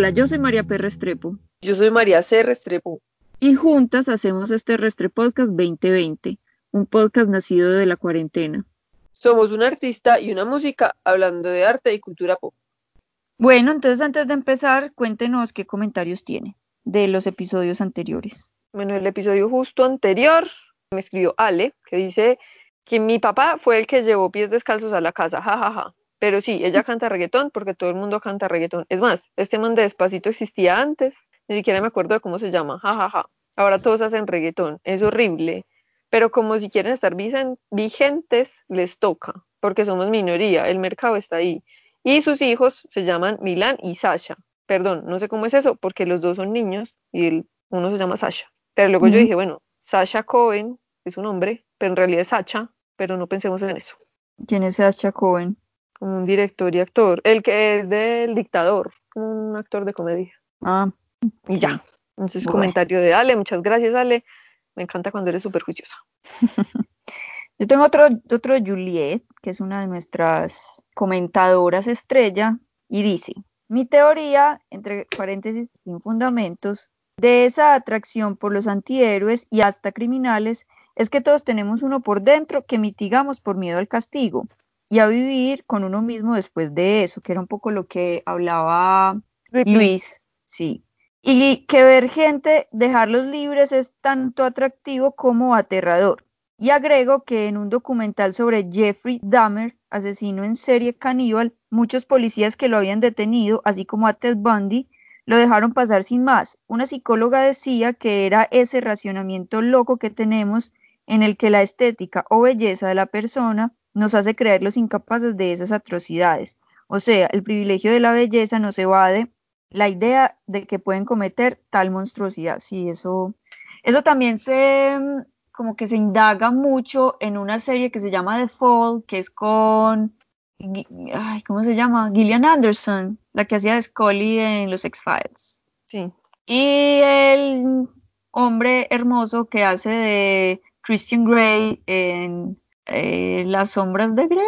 Hola, yo soy María P. Restrepo. Yo soy María C. Restrepo. Y juntas hacemos este Podcast 2020, un podcast nacido de la cuarentena. Somos un artista y una música hablando de arte y cultura pop. Bueno, entonces antes de empezar, cuéntenos qué comentarios tiene de los episodios anteriores. Bueno, el episodio justo anterior me escribió Ale, que dice que mi papá fue el que llevó pies descalzos a la casa, jajaja. Ja, ja. Pero sí, ella canta reggaetón porque todo el mundo canta reggaetón. Es más, este man de Despacito existía antes, ni siquiera me acuerdo de cómo se llama, jajaja. Ja, ja. Ahora todos hacen reggaetón, es horrible. Pero como si quieren estar vigentes, les toca, porque somos minoría, el mercado está ahí. Y sus hijos se llaman Milan y Sasha. Perdón, no sé cómo es eso, porque los dos son niños y el, uno se llama Sasha. Pero luego yo dije, bueno, Sasha Cohen es un hombre, pero en realidad es Sacha, pero no pensemos en eso. ¿Quién es Sasha Cohen? Como un director y actor, el que es del dictador, como un actor de comedia. Ah, y ya. Entonces, comentario de Ale, muchas gracias Ale, me encanta cuando eres súper juiciosa. Yo tengo otro, otro Juliet, que es una de nuestras comentadoras estrella, y dice, mi teoría, entre paréntesis, sin fundamentos, de esa atracción por los antihéroes y hasta criminales, es que todos tenemos uno por dentro que mitigamos por miedo al castigo y a vivir con uno mismo después de eso, que era un poco lo que hablaba Luis, sí. Y que ver gente, dejarlos libres es tanto atractivo como aterrador. Y agrego que en un documental sobre Jeffrey Dahmer, asesino en serie caníbal, muchos policías que lo habían detenido, así como a Ted Bundy, lo dejaron pasar sin más. Una psicóloga decía que era ese racionamiento loco que tenemos en el que la estética o belleza de la persona nos hace creerlos incapaces de esas atrocidades. O sea, el privilegio de la belleza nos evade la idea de que pueden cometer tal monstruosidad. Sí, eso, eso también se mm, como que se indaga mucho en una serie que se llama The Fall, que es con ay, ¿cómo se llama? Gillian Anderson, la que hacía de Scully en los X-Files. Sí. Y el hombre hermoso que hace de Christian Grey en eh, las sombras de Grey,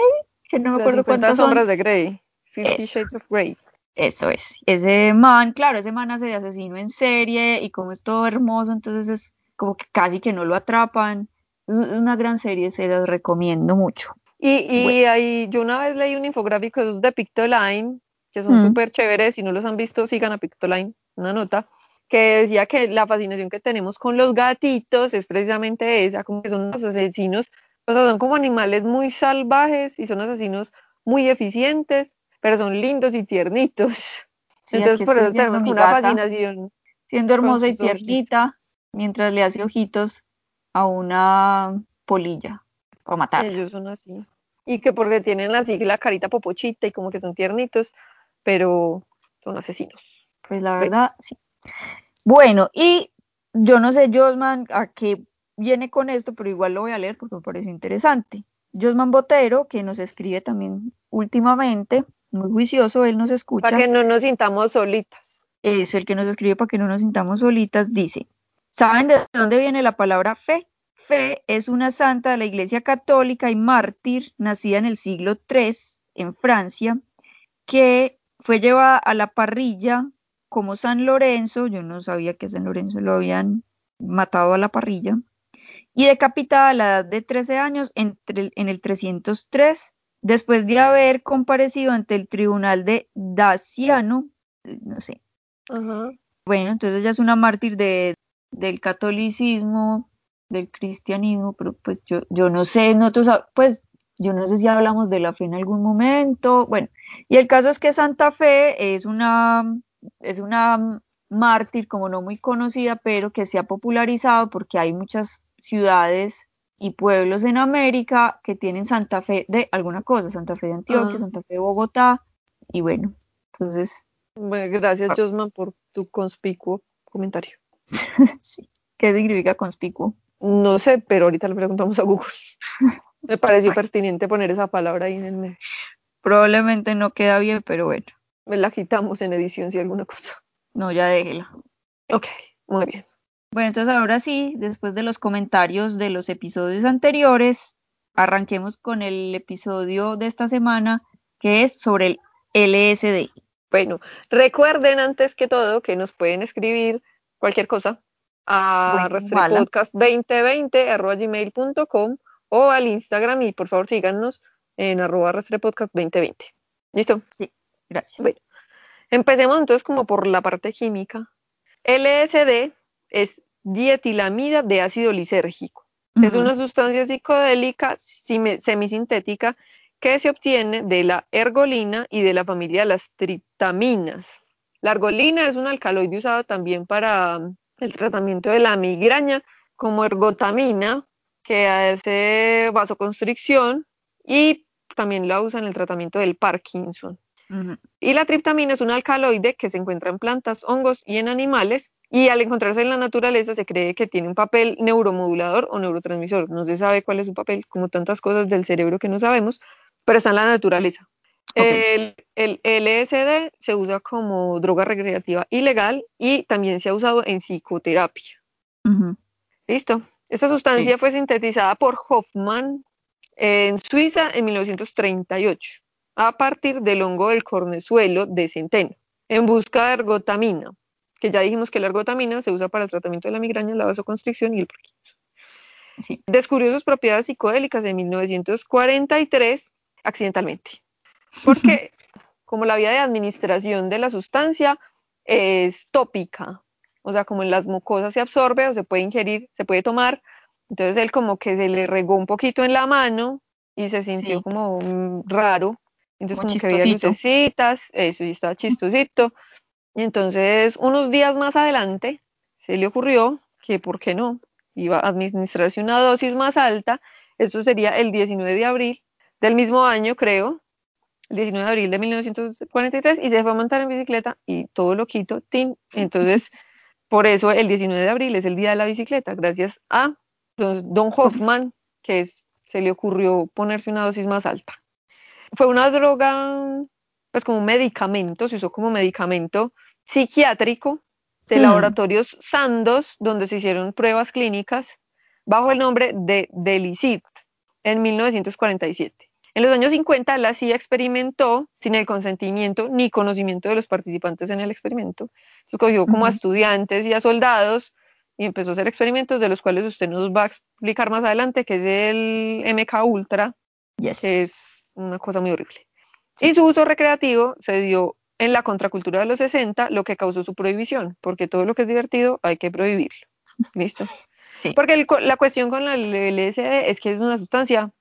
que no me acuerdo cuántas sombras de Grey, Fifty Shades of Grey. Eso es, ese man, claro, ese man hace de asesino en serie y como es todo hermoso, entonces es como que casi que no lo atrapan. Es una gran serie, se las recomiendo mucho. Y, y ahí, yo una vez leí un infográfico de Pictoline, que son súper chéveres, si no los han visto, sigan a Pictoline, una nota, que decía que la fascinación que tenemos con los gatitos es precisamente esa, como que son los asesinos o sea, son como animales muy salvajes y son asesinos muy eficientes, pero son lindos y tiernitos. Entonces, por eso tenemos una fascinación. Siendo hermosa y tiernita, mientras le hace ojitos a una polilla para matar. Ellos son así. Y que porque tienen así la carita popochita y como que son tiernitos, pero son asesinos. Pues la verdad, sí. Bueno, y yo no sé, Josman, a qué viene con esto, pero igual lo voy a leer porque me parece interesante. Josman Botero, que nos escribe también últimamente, muy juicioso, él nos escucha. Para que no nos sintamos solitas. Es el que nos escribe para que no nos sintamos solitas, dice, ¿saben de dónde viene la palabra fe? Fe es una santa de la Iglesia Católica y mártir, nacida en el siglo III en Francia, que fue llevada a la parrilla como San Lorenzo, yo no sabía que San Lorenzo lo habían matado a la parrilla, y decapitada a la edad de 13 años entre, en el 303, después de haber comparecido ante el tribunal de Daciano, no sé. Bueno, entonces ella es una mártir de, del catolicismo, del cristianismo, pero pues yo, yo no sé, nosotros, pues yo no sé si hablamos de la fe en algún momento, bueno, y el caso es que Santa Fe es una, es una mártir como no muy conocida, pero que se ha popularizado porque hay muchas ciudades y pueblos en América que tienen Santa Fe de alguna cosa, Santa Fe de Antioquia, ah. Santa Fe de Bogotá, y bueno, entonces... Bueno, gracias ah. Josman por tu conspicuo comentario. sí. ¿Qué significa conspicuo? No sé, pero ahorita le preguntamos a Google. Me pareció pertinente poner esa palabra ahí en el medio. Probablemente no queda bien, pero bueno. Me la quitamos en edición si alguna cosa. No, ya déjela. Ok, muy bien. Bueno, entonces ahora sí, después de los comentarios de los episodios anteriores, arranquemos con el episodio de esta semana que es sobre el LSD. Bueno, recuerden antes que todo que nos pueden escribir cualquier cosa a Bueno, igual, ¿ah? rastrepodcast2020.gmail.com o al Instagram y por favor síganos en arroba rastrepodcast2020. ¿Listo? Sí, gracias. Bueno, empecemos entonces como por la parte química. LSD es dietilamida de ácido lisérgico. Es una sustancia psicodélica semisintética que se obtiene de la ergolina y de la familia de las triptaminas. La ergolina es un alcaloide usado también para mm, el tratamiento de la migraña, como ergotamina, que hace vasoconstricción y también la usa en el tratamiento del Parkinson. Y la triptamina es un alcaloide que se encuentra en plantas, hongos y en animales. Y al encontrarse en la naturaleza se cree que tiene un papel neuromodulador o neurotransmisor. No se sabe cuál es su papel, como tantas cosas del cerebro que no sabemos, pero está en la naturaleza. El, el LSD se usa como droga recreativa ilegal y también se ha usado en psicoterapia. Listo. Esta sustancia fue sintetizada por Hoffman en Suiza en 1938 a partir del hongo del cornezuelo de centeno en busca de ergotamina, que ya dijimos que la ergotamina se usa para el tratamiento de la migraña, la vasoconstricción y el. Sí. Descubrió sus propiedades psicodélicas en 1943 accidentalmente, porque como la vía de administración de la sustancia es tópica, o sea, como en las mucosas se absorbe o se puede ingerir, se puede tomar, entonces él como que se le regó un poquito en la mano y se sintió Sí. como mm, raro, entonces Como como, que chistosito. lucecitas, eso y estaba chistosito, entonces unos días más adelante se le ocurrió que, ¿por qué no? Iba a administrarse una dosis más alta, esto sería el 19 de abril del mismo año, creo, el 19 de abril de 1943 y se fue a montar en bicicleta y todo lo quito, tin. Entonces, por eso el 19 de abril es el día de la bicicleta, gracias a don, Hoffman, que se le ocurrió ponerse una dosis más alta. Fue una droga, pues como un medicamento, se usó como medicamento psiquiátrico de Hmm. laboratorios Sandoz, donde se hicieron pruebas clínicas bajo el nombre de Delicit en 1947. En los años 50, la CIA experimentó sin el consentimiento ni conocimiento de los participantes en el experimento. Se escogió como a estudiantes y a soldados y empezó a hacer experimentos de los cuales usted nos va a explicar más adelante, que es el MK Ultra, Yes. que es una cosa muy horrible. Sí. Y su uso recreativo se dio en la contracultura de los 60, lo que causó su prohibición, porque todo lo que es divertido hay que prohibirlo. ¿Listo? Sí. Porque el la cuestión con la LSD es que es una sustancia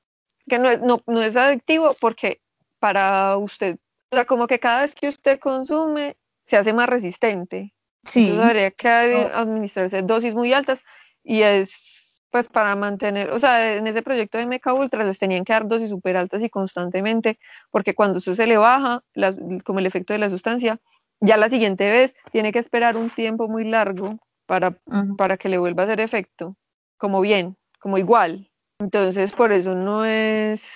que no es, no, no es adictivo porque para usted, o sea, como que cada vez que usted consume, se hace más resistente. Sí. Entonces habría que administrarse dosis muy altas y es pues para mantener, o sea, en ese proyecto de Meca Ultra les tenían que dar dosis súper altas y constantemente, porque cuando usted se le baja, las- como el efecto de la sustancia, ya la siguiente vez tiene que esperar un tiempo muy largo para, para que le vuelva a hacer efecto, como bien, como igual. Entonces, por eso no es,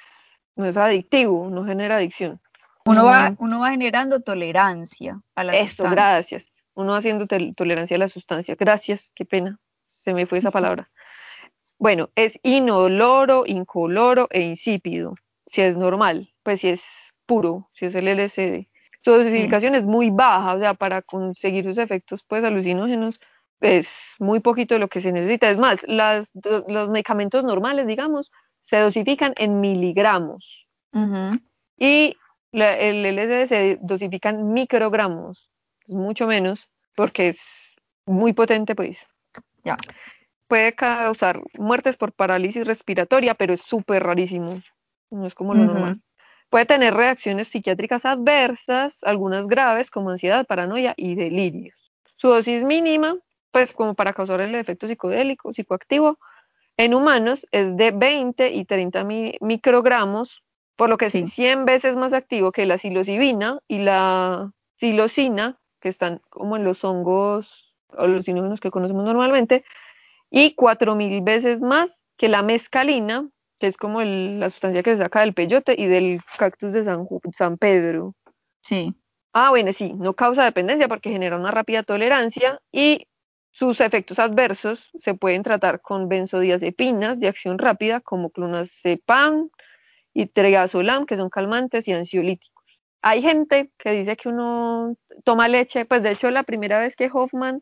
no es adictivo, no genera adicción. Uno va, uno va generando tolerancia a la Eso, sustancia. gracias. Uno haciendo tolerancia a la sustancia. Gracias, qué pena. Se me fue esa palabra. Bueno, es inoloro, incoloro e insípido. Si es normal, pues si es puro, si es el LSD. Su dosificación es muy baja, o sea, para conseguir sus efectos pues alucinógenos es muy poquito lo que se necesita. Es más, las, los medicamentos normales, digamos, se dosifican en miligramos y la- el LSD se dosifica en microgramos, es mucho menos porque es muy potente, pues. Ya. Puede causar muertes por parálisis respiratoria, pero es súper rarísimo, no es como lo normal. Puede tener reacciones psiquiátricas adversas, algunas graves como ansiedad, paranoia y delirios. Su dosis mínima, pues como para causar el efecto psicodélico, psicoactivo, en humanos es de 20 y 30 mi- microgramos, por lo que Sí. es 100 veces más activo que la psilocibina y la psilocina, que están como en los hongos alucinógenos que conocemos normalmente, y 4000 veces más que la mescalina, que es como el- la sustancia que se saca del peyote y del cactus de San, San Pedro. Sí. Ah, bueno, sí, no causa dependencia porque genera una rápida tolerancia y sus efectos adversos se pueden tratar con benzodiazepinas de acción rápida como clonazepam y tregazolam, que son calmantes y ansiolíticos. hay gente que dice que uno toma leche, pues de hecho la primera vez que Hoffman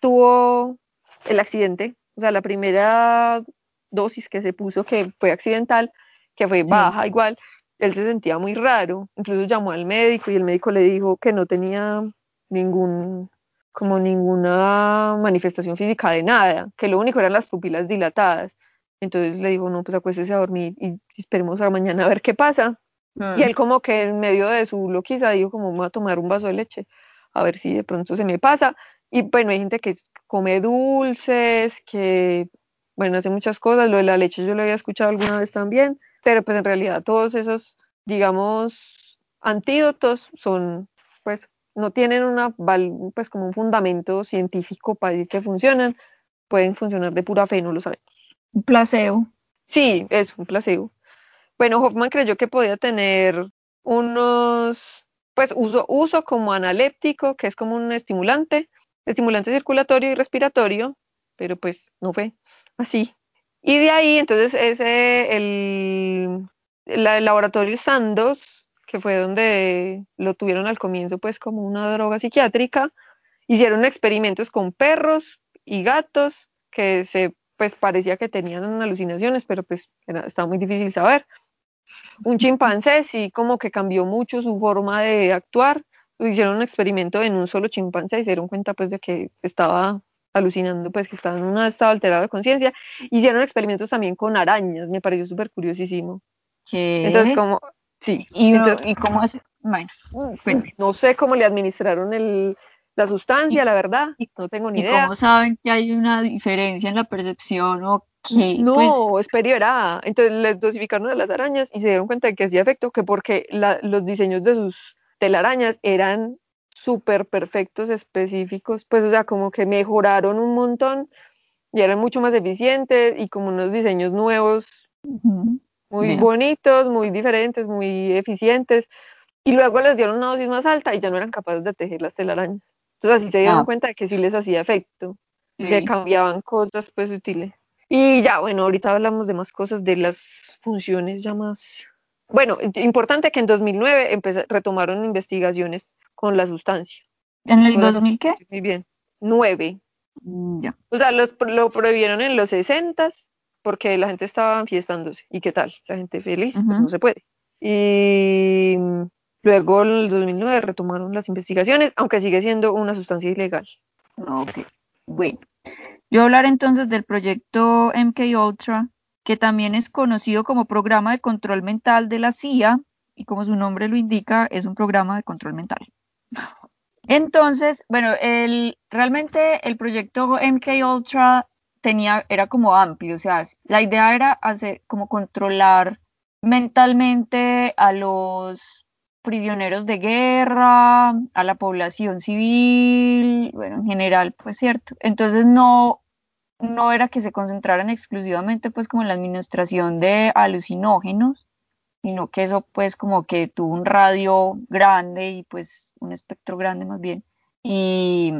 tuvo el accidente, o sea, la primera dosis que se puso que fue accidental, que fue baja igual, él se sentía muy raro, incluso llamó al médico y el médico le dijo que no tenía ningún como ninguna manifestación física de nada, que lo único eran las pupilas dilatadas. Entonces le dijo, no, pues acuéstese a dormir y esperemos a mañana a ver qué pasa. Y él mm. como que en medio de su loquiza dijo como voy a tomar un vaso de leche, a ver si de pronto se me pasa. Y bueno, hay gente que come dulces, que bueno, hace muchas cosas, lo de la leche yo lo había escuchado alguna vez también, pero pues en realidad todos esos, digamos, antídotos son, pues, no tienen una, pues como un fundamento científico para decir que funcionan, pueden funcionar de pura fe, no lo sabemos. Un placebo. Sí, es un placebo. Bueno, Hoffman creyó que podía tener unos, pues uso, uso como analéptico, que es como un estimulante, estimulante circulatorio y respiratorio, pero pues no fue así. Y de ahí, entonces, ese, el, el laboratorio Sandoz, que fue donde lo tuvieron al comienzo, pues como una droga psiquiátrica, hicieron experimentos con perros y gatos que se, pues parecía que tenían alucinaciones, pero pues era, estaba muy difícil saber un chimpancé sí como que cambió mucho su forma de actuar. Hicieron un experimento en un solo chimpancé y se dieron cuenta pues de que estaba alucinando, pues que estaba en un estado alterado de conciencia. Hicieron experimentos también con arañas, me pareció súper curiosísimo. Entonces como, sí. ¿Y, entonces, ¿y cómo es? no sé cómo le administraron el, la sustancia, la verdad, no tengo ni idea. ¿Cómo saben que hay una diferencia en la percepción o no, pues... es. Entonces les dosificaron a las arañas y se dieron cuenta de que hacía efecto, que porque los diseños de sus telarañas eran súper perfectos, específicos, pues o sea, como que mejoraron un montón y eran mucho más eficientes y como unos diseños nuevos, muy bonitos, muy diferentes, muy eficientes. Y luego les dieron una dosis más alta y ya no eran capaces de tejer las telarañas. Entonces así se dieron ah. cuenta de que sí les hacía efecto, que cambiaban cosas pues útiles. Y ya, bueno, ahorita hablamos de más cosas, de las funciones ya más... Bueno, importante que en 2009 retomaron investigaciones con la sustancia. ¿En el 2000 qué? Muy bien, 9. Mm, ya. O sea, los, lo prohibieron en los 60 porque la gente estaba fiestándose. ¿Y qué tal? La gente feliz, pues no se puede. Y luego en el 2009 retomaron las investigaciones, aunque sigue siendo una sustancia ilegal. Ok, bueno. Yo hablar entonces del proyecto MK Ultra, que también es conocido como Programa de Control Mental de la CIA, y como su nombre lo indica, es un programa de control mental. Entonces, bueno, el, realmente el proyecto MK Ultra tenía, era como amplio, o sea, la idea era hacer como controlar mentalmente a los prisioneros de guerra, a la población civil, bueno, en general, pues cierto. Entonces no, no era que se concentraran exclusivamente pues como en la administración de alucinógenos, sino que eso pues como que tuvo un radio grande y pues un espectro grande más bien. Y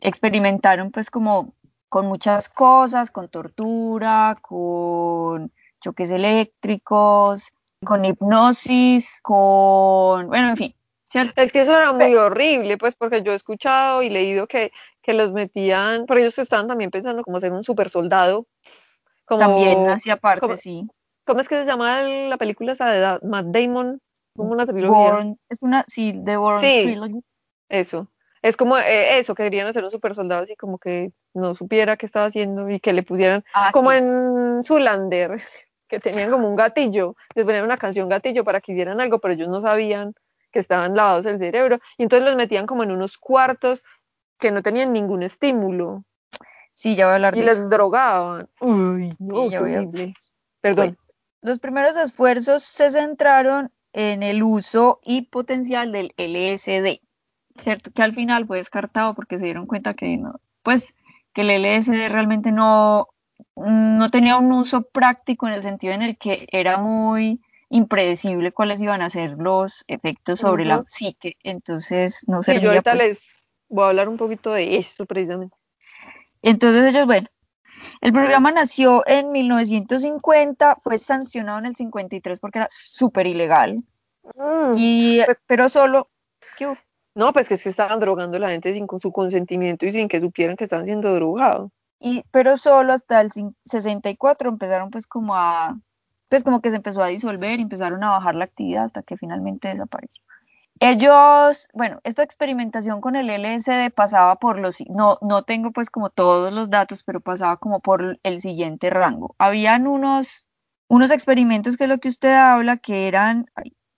experimentaron pues como con muchas cosas, con tortura, con choques eléctricos, con hipnosis, con, bueno, en fin. ¿Cierto? Es que eso era muy horrible, pues porque yo he escuchado y leído que, que los metían, por ellos estaban también pensando como ser un super soldado. Como, también hacía parte, sí. ¿Cómo es que se llama la película esa de Matt Damon? Como una trilogía. es una, sí, The Born Trilogy. Eso. Es como eh, eso, que querían hacer un super soldado así como que no supiera qué estaba haciendo y que le pusieran, ah, como en Zulander, que tenían como un gatillo, les ponían una canción gatillo para que hicieran algo, pero ellos no sabían que estaban lavados el cerebro, y entonces los metían como en unos cuartos que no tenían ningún estímulo. Sí, ya voy a hablar y les drogaban. Uy, no, Perdón. los primeros esfuerzos se centraron en el uso y potencial del LSD, ¿cierto? Que al final fue descartado porque se dieron cuenta que no, pues que el LSD realmente no, no tenía un uso práctico en el sentido en el que era muy impredecible cuáles iban a ser los efectos sobre la psique, entonces no sé. Sí, yo ahorita les voy a hablar un poquito de eso precisamente. Entonces ellos, bueno, el programa nació en 1950, fue sancionado en el 53 porque era súper ilegal, Mm, Y, pues- pero solo, no, pues que es que estaban drogando a la gente sin su consentimiento y sin que supieran que estaban siendo drogados. y, pero solo hasta el cin- 64 empezaron pues como a, pues como que se empezó a disolver y empezaron a bajar la actividad hasta que finalmente desapareció. Ellos, bueno, esta experimentación con el LSD pasaba por los, no, no tengo pues como todos los datos, pero pasaba como por el siguiente rango. Habían unos, unos experimentos que es lo que usted habla, que eran,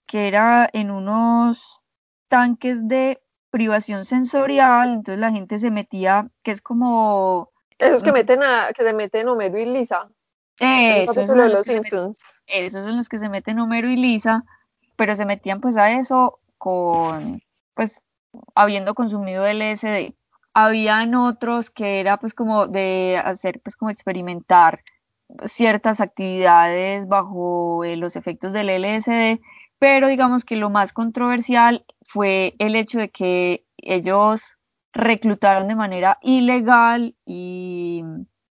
que era en unos tanques de privación sensorial, entonces la gente se metía, que es como Esos que meten a, que se meten Homero y Lisa. Esos son los Los que se meten- Simpsons. esos son los que se meten Homero y Lisa, pero se metían pues a eso con, pues, habiendo consumido LSD. Habían otros que era pues como de hacer pues como experimentar ciertas actividades bajo eh, los efectos del LSD, pero digamos que lo más controversial fue el hecho de que ellos reclutaron de manera ilegal y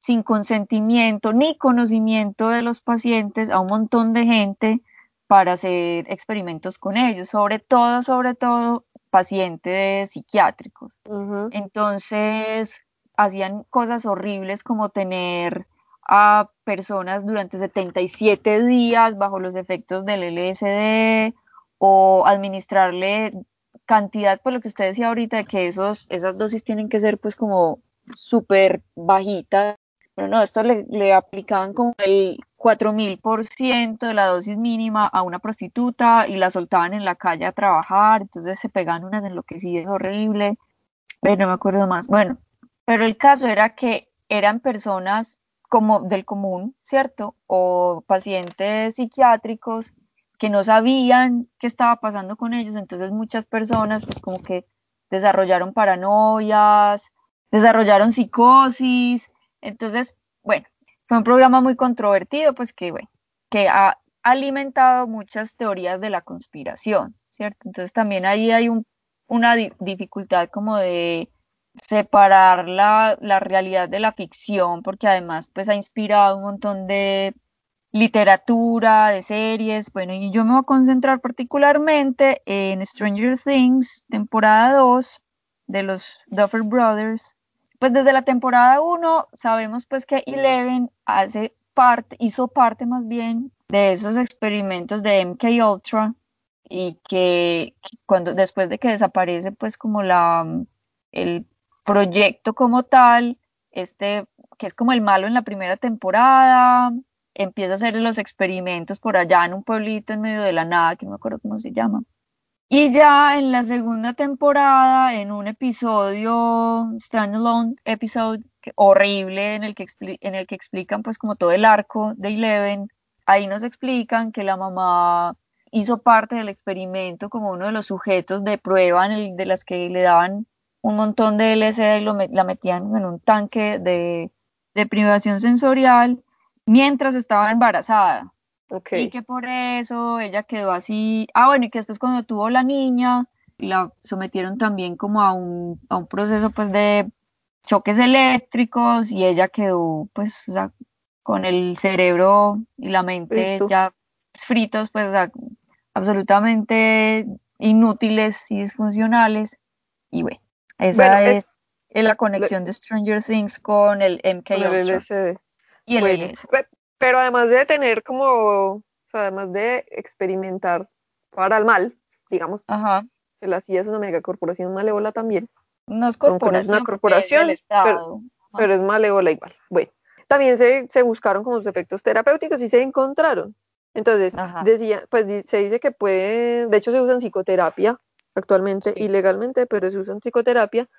sin consentimiento ni conocimiento de los pacientes a un montón de gente para hacer experimentos con ellos, sobre todo, sobre todo pacientes psiquiátricos. Entonces, hacían cosas horribles como tener a personas durante 77 días bajo los efectos del LSD o administrarle cantidad, por lo que usted decía ahorita, de que esos, esas dosis tienen que ser pues como súper bajitas. Pero no, esto le, le aplicaban como el 4000% de la dosis mínima a una prostituta y la soltaban en la calle a trabajar, entonces se pegaban unas enloquecidas horrible. Pero no me acuerdo más. Bueno, pero el caso era que eran personas como del común, ¿cierto? O pacientes psiquiátricos que no sabían qué estaba pasando con ellos, entonces muchas personas pues como que desarrollaron paranoias, desarrollaron psicosis, entonces, bueno, fue un programa muy controvertido, pues que, bueno, que ha alimentado muchas teorías de la conspiración, ¿cierto? Entonces también ahí hay un, una di dificultad como de separar la, la, realidad de la ficción, porque además pues ha inspirado un montón de literatura, de series, bueno, y yo me voy a concentrar particularmente en Stranger Things, temporada 2 de los Duffer Brothers. Pues desde la temporada 1 sabemos pues que Eleven hace parte, hizo parte más bien de esos experimentos de MK Ultra y que, cuando después de que desaparece pues como la el proyecto como tal, este que es como el malo en la primera temporada, empieza a hacer los experimentos por allá en un pueblito en medio de la nada, que no me acuerdo cómo se llama. Y ya en la segunda temporada, en un episodio, standalone episode, horrible, en el, que en el que explican pues como todo el arco de Eleven, ahí nos explican que la mamá hizo parte del experimento como uno de los sujetos de prueba en el, de las que le daban un montón de LSD y lo, la metían en un tanque de privación sensorial mientras estaba embarazada. Okay. Y que por eso ella quedó así. Ah, bueno, y que después cuando tuvo la niña, la sometieron también como a un, a un proceso pues de choques eléctricos y ella quedó pues o sea, con el cerebro y la mente Frito. ya fritos, pues o sea, absolutamente inútiles y disfuncionales. Y bueno, esa Bueno, es, la conexión de Stranger Things con el MK con el LSD. y el Bueno, pero además de tener como, o sea, además de experimentar para el mal, digamos, Ajá. que la CIA es una megacorporación malévola también, No es no es corporación, una corporación, es pero es malévola igual. Bueno, también se, se buscaron como sus efectos terapéuticos y se encontraron. Entonces, Ajá. decía, pues se dice que puede, de hecho se usa en psicoterapia actualmente, Sí. ilegalmente, pero se usa en psicoterapia.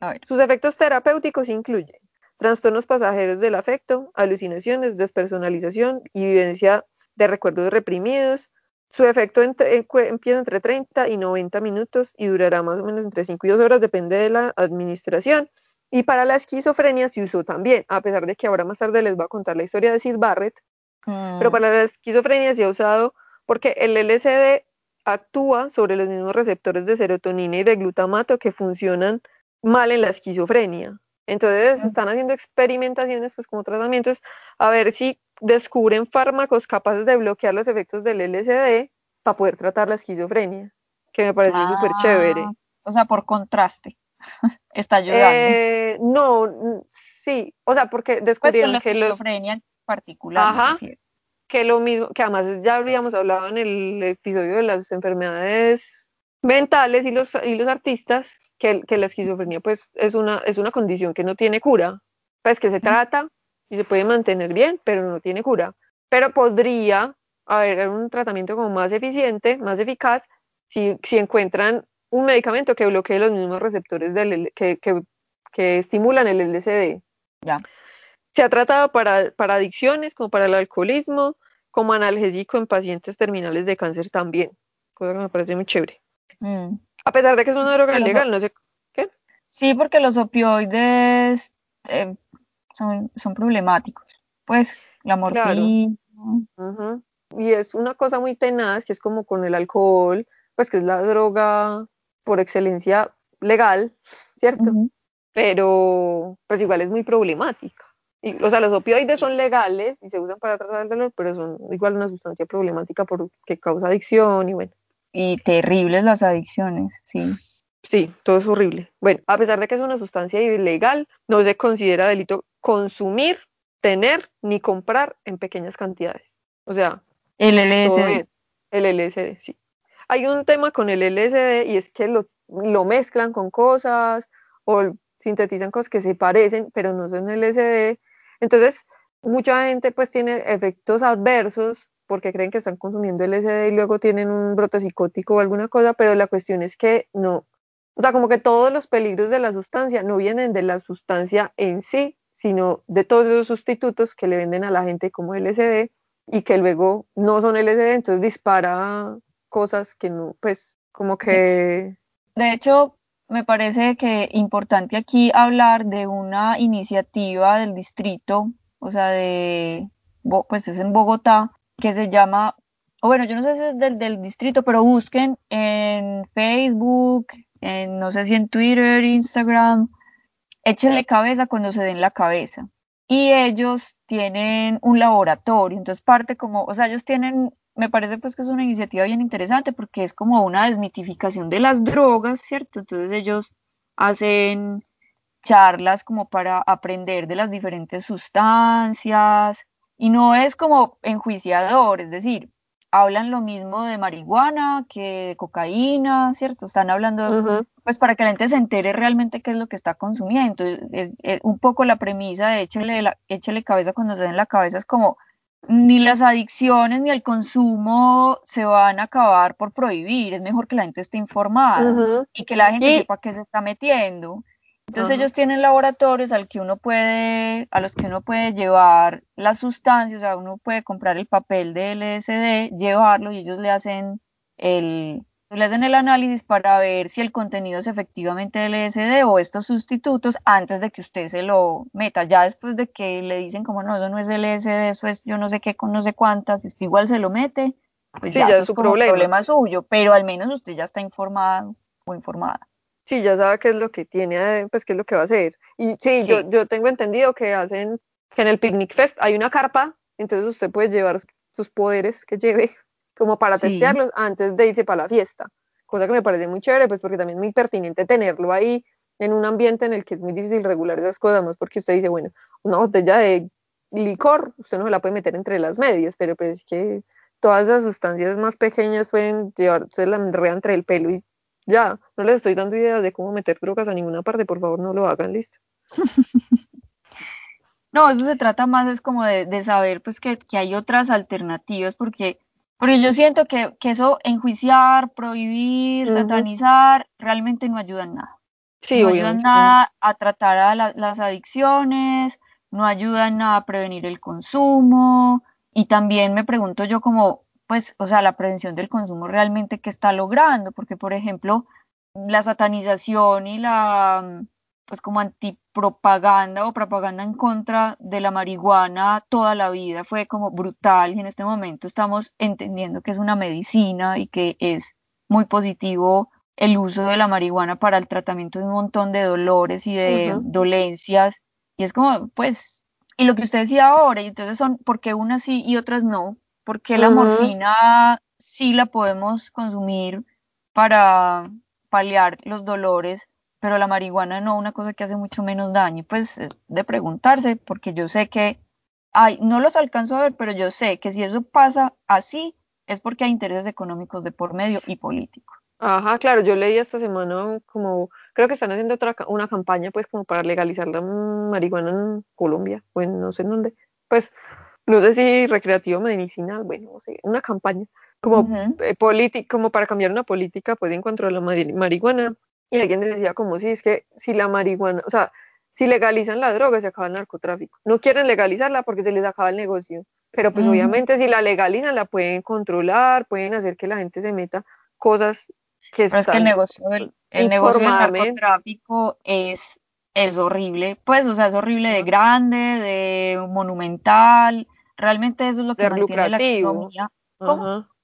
A ver. Sus efectos terapéuticos incluyen trastornos pasajeros del afecto, alucinaciones, despersonalización y vivencia de recuerdos reprimidos. Su efecto entre- eh, empieza entre 30 y 90 minutos y durará más o menos entre 5 y 2 horas, depende de la administración. Y para la esquizofrenia se usó también, a pesar de que ahora más tarde les voy a contar la historia de Sid Barrett, pero Mm, para la esquizofrenia se ha usado porque el LSD actúa sobre los mismos receptores de serotonina y de glutamato que funcionan mal en la esquizofrenia. Entonces están haciendo experimentaciones pues como tratamientos a ver si descubren fármacos capaces de bloquear los efectos del LSD para poder tratar la esquizofrenia, que me pareció súper chévere. Ah, o sea, por contraste, está ayudando. Eh, no, sí, o sea, porque pues descubrieron la que los esquizofrenia en particular. Ajá. que lo mismo, que además ya habíamos hablado en el episodio de las enfermedades mentales y los, y los artistas, que, que la esquizofrenia pues es una, es una condición que no tiene cura, pues que se trata y se puede mantener bien, pero no tiene cura. Pero podría haber un tratamiento como más eficiente, más eficaz, si, si encuentran un medicamento que bloquee los mismos receptores del, que, que estimulan el LSD. Ya. Se ha tratado para, para adicciones, como para el alcoholismo, como analgésico en pacientes terminales de cáncer también, cosa que me parece muy chévere. Mm. A pesar de que es una droga ilegal, no sé qué. Sí, porque los opioides eh, son, son problemáticos. Pues la Claro. morfina. Y es una cosa muy tenaz, que es como con el alcohol, pues que es la droga por excelencia legal, ¿cierto? Pero pues igual es muy problemática. Y, o sea, los opioides son legales y se usan para tratar el dolor, pero son igual una sustancia problemática porque causa adicción y bueno. Y terribles las adicciones, sí. Sí, todo es horrible. Bueno, a pesar de que es una sustancia ilegal, no se considera delito consumir, tener ni comprar en pequeñas cantidades. O sea, El LSD. El LSD, sí. Hay un tema con el LSD y es que lo, lo mezclan con cosas o sintetizan cosas que se parecen, pero no son LSD. Entonces, mucha gente pues tiene efectos adversos porque creen que están consumiendo LSD y luego tienen un brote psicótico o alguna cosa, pero la cuestión es que no, o sea, como que todos los peligros de la sustancia no vienen de la sustancia en sí, sino de todos esos sustitutos que le venden a la gente como LSD y que luego no son LSD, entonces dispara cosas que no, pues como que... De hecho, me parece que importante aquí hablar de una iniciativa del distrito, o sea, de, pues es en Bogotá, que se llama, o bueno, yo no sé si es del, del distrito, pero busquen en Facebook, en, no sé si en Twitter, Instagram, échenle cabeza cuando se den la cabeza. Y ellos tienen un laboratorio, entonces parte como, o sea, ellos tienen, me parece pues que es una iniciativa bien interesante porque es como una desmitificación de las drogas, ¿cierto? Entonces ellos hacen charlas como para aprender de las diferentes sustancias y no es como enjuiciador, es decir, hablan lo mismo de marihuana que de cocaína, ¿cierto? Están hablando pues para que la gente se entere realmente qué es lo que está consumiendo. Es, es un poco la premisa de échele, la, échele cabeza cuando se den la cabeza, es como ni las adicciones ni el consumo se van a acabar por prohibir, es mejor que la gente esté informada y que la gente Y, sepa qué se está metiendo. Entonces ajá, ellos tienen laboratorios al que uno puede, a los que uno puede llevar las sustancias, o sea, uno puede comprar el papel de LSD, llevarlo y ellos le hacen el, le hacen el análisis para ver si el contenido es efectivamente LSD o estos sustitutos antes de que usted se lo meta. Ya después de que le dicen como no, eso no es LSD, eso es yo no sé qué con no sé cuántas, y usted igual se lo mete, pues sí, ya ya eso es su problema. problema suyo, pero al menos usted ya está informado o informada. Sí, ya sabe qué es lo que tiene, pues qué es lo que va a hacer. Y sí, yo, yo tengo entendido que hacen, que en el Picnic Fest hay una carpa, entonces usted puede llevar sus poderes que lleve como para sí. testearlos antes de irse para la fiesta. Cosa que me parece muy chévere, pues porque también es muy pertinente tenerlo ahí en un ambiente en el que es muy difícil regular esas cosas, más porque usted dice, bueno, una botella de licor, usted no se la puede meter entre las medias, pero pues es que todas las sustancias más pequeñas pueden llevarse la enreda entre el pelo y ya, no les estoy dando ideas de cómo meter drogas a ninguna parte, por favor no lo hagan, listo. No, eso se trata más es como de, de saber pues que, que hay otras alternativas porque, porque yo siento que, que eso enjuiciar, prohibir, satanizar, realmente no ayuda en nada. Sí, No ayuda en nada a tratar a la- las adicciones, no ayuda en nada a prevenir el consumo y también me pregunto yo como, pues, o sea, la prevención del consumo realmente qué está logrando, porque por ejemplo, la satanización y la, pues como antipropaganda o propaganda en contra de la marihuana toda la vida fue como brutal y en este momento estamos entendiendo que es una medicina y que es muy positivo el uso de la marihuana para el tratamiento de un montón de dolores y de dolencias. Y es como, pues, y lo que usted decía ahora, y entonces son, ¿por qué unas sí y otras no? ¿Por qué la ujú, morfina sí la podemos consumir para paliar los dolores, pero la marihuana no, una cosa que hace mucho menos daño. Pues es de preguntarse, porque yo sé que hay, no los alcanzo a ver, pero yo sé que si eso pasa así, es porque hay intereses económicos de por medio y políticos. Ajá, claro, yo leí esta semana como, creo que están haciendo otra, una campaña pues como para legalizar la marihuana en Colombia, o en no sé en dónde, pues no sé si recreativo medicinal, bueno, no sé, una campaña como eh, como para cambiar una política pues en cuanto a la marihuana, y alguien decía como si es que si la marihuana, o sea, si legalizan la droga se acaba el narcotráfico, no quieren legalizarla porque se les acaba el negocio, pero pues obviamente si la legalizan la pueden controlar, pueden hacer que la gente se meta cosas pero es que el negocio del, el negocio del narcotráfico es, es horrible, pues, o sea, es horrible de grande, de monumental, realmente eso es lo que mantiene la economía.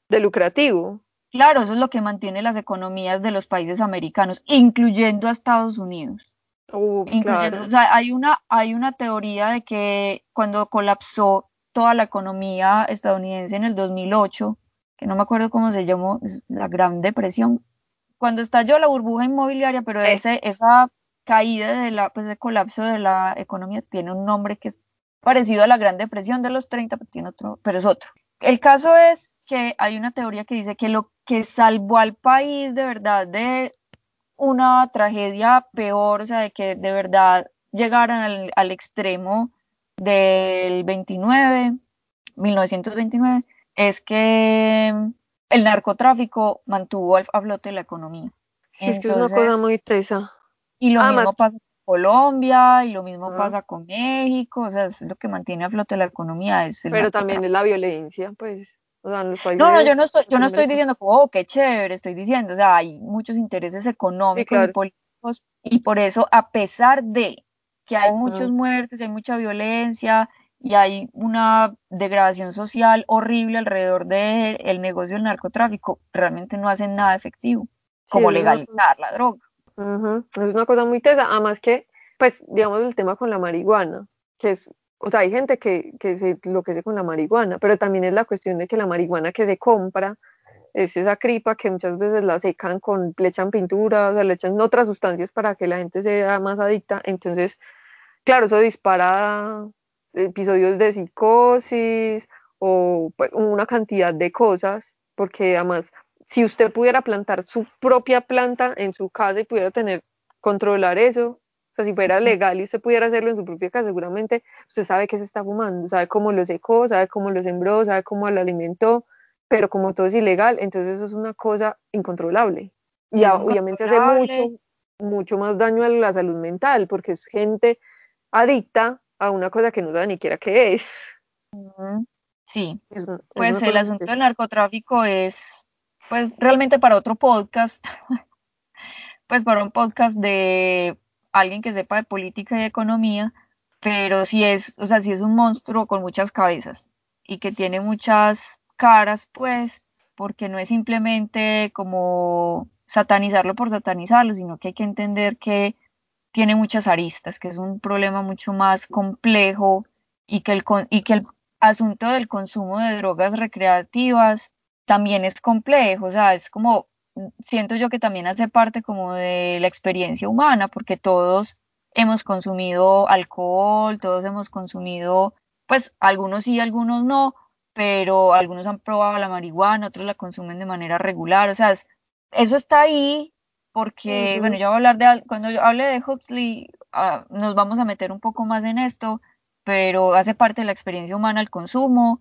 De lucrativo. Claro, eso es lo que mantiene las economías de los países americanos, incluyendo a Estados Unidos. Uh, incluyendo, o sea, hay una, hay una teoría de que cuando colapsó toda la economía estadounidense en el 2008, que no me acuerdo cómo se llamó, la Gran Depresión, cuando estalló la burbuja inmobiliaria, pero ese, esa caída de la, pues el colapso de la economía tiene un nombre que es parecido a la Gran Depresión de los 30, pero, tiene otro, pero es otro. El caso es que hay una teoría que dice que lo que salvó al país de verdad de una tragedia peor, o sea, de que de verdad llegaran al, al extremo del 29, 1929, es que el narcotráfico mantuvo a flote la economía. es que es una cosa muy tesa. Y lo mismo pasa Colombia, y lo mismo pasa con México, o sea, es lo que mantiene a flote la economía. Es Pero también es la violencia, pues. O sea, los países no, no, yo no estoy, yo no estoy diciendo, oh, qué chévere, estoy diciendo, o sea, hay muchos intereses económicos y políticos, y por eso, a pesar de que hay muchos muertos, hay mucha violencia, y hay una degradación social horrible alrededor del el negocio del narcotráfico, realmente no hacen nada efectivo, como legalizar la droga. Es una cosa muy tesa, además que, pues, digamos, el tema con la marihuana, que es, o sea, hay gente que, que se enloquece con la marihuana, pero también es la cuestión de que la marihuana que se compra es esa cripa que muchas veces la secan con, le echan pintura, o sea, le echan otras sustancias para que la gente sea más adicta, entonces, claro, eso dispara episodios de psicosis o pues, una cantidad de cosas, porque además, si usted pudiera plantar su propia planta en su casa y pudiera tener, controlar eso, o sea, si fuera legal y usted pudiera hacerlo en su propia casa, seguramente usted sabe que se está fumando, sabe cómo lo secó, sabe cómo lo sembró, sabe cómo lo alimentó, pero como todo es ilegal, entonces eso es una cosa incontrolable. Y obviamente hace mucho, mucho más daño a la salud mental, porque es gente adicta a una cosa que no sabe ni siquiera qué es. Sí, pues el asunto del narcotráfico es, pues realmente para otro podcast, pues para un podcast de alguien que sepa de política y economía, pero sí es, o sea, sí es un monstruo con muchas cabezas y que tiene muchas caras, pues, porque no es simplemente como satanizarlo por satanizarlo, sino que hay que entender que tiene muchas aristas, que es un problema mucho más complejo y que el, y que el asunto del consumo de drogas recreativas también es complejo, o sea, es como, siento yo que también hace parte como de la experiencia humana, porque todos hemos consumido alcohol, todos hemos consumido, pues algunos sí, algunos no, pero algunos han probado la marihuana, otros la consumen de manera regular, o sea, eso está ahí porque, bueno, yo voy a hablar de, cuando yo hable de Huxley, ah, nos vamos a meter un poco más en esto, pero hace parte de la experiencia humana el consumo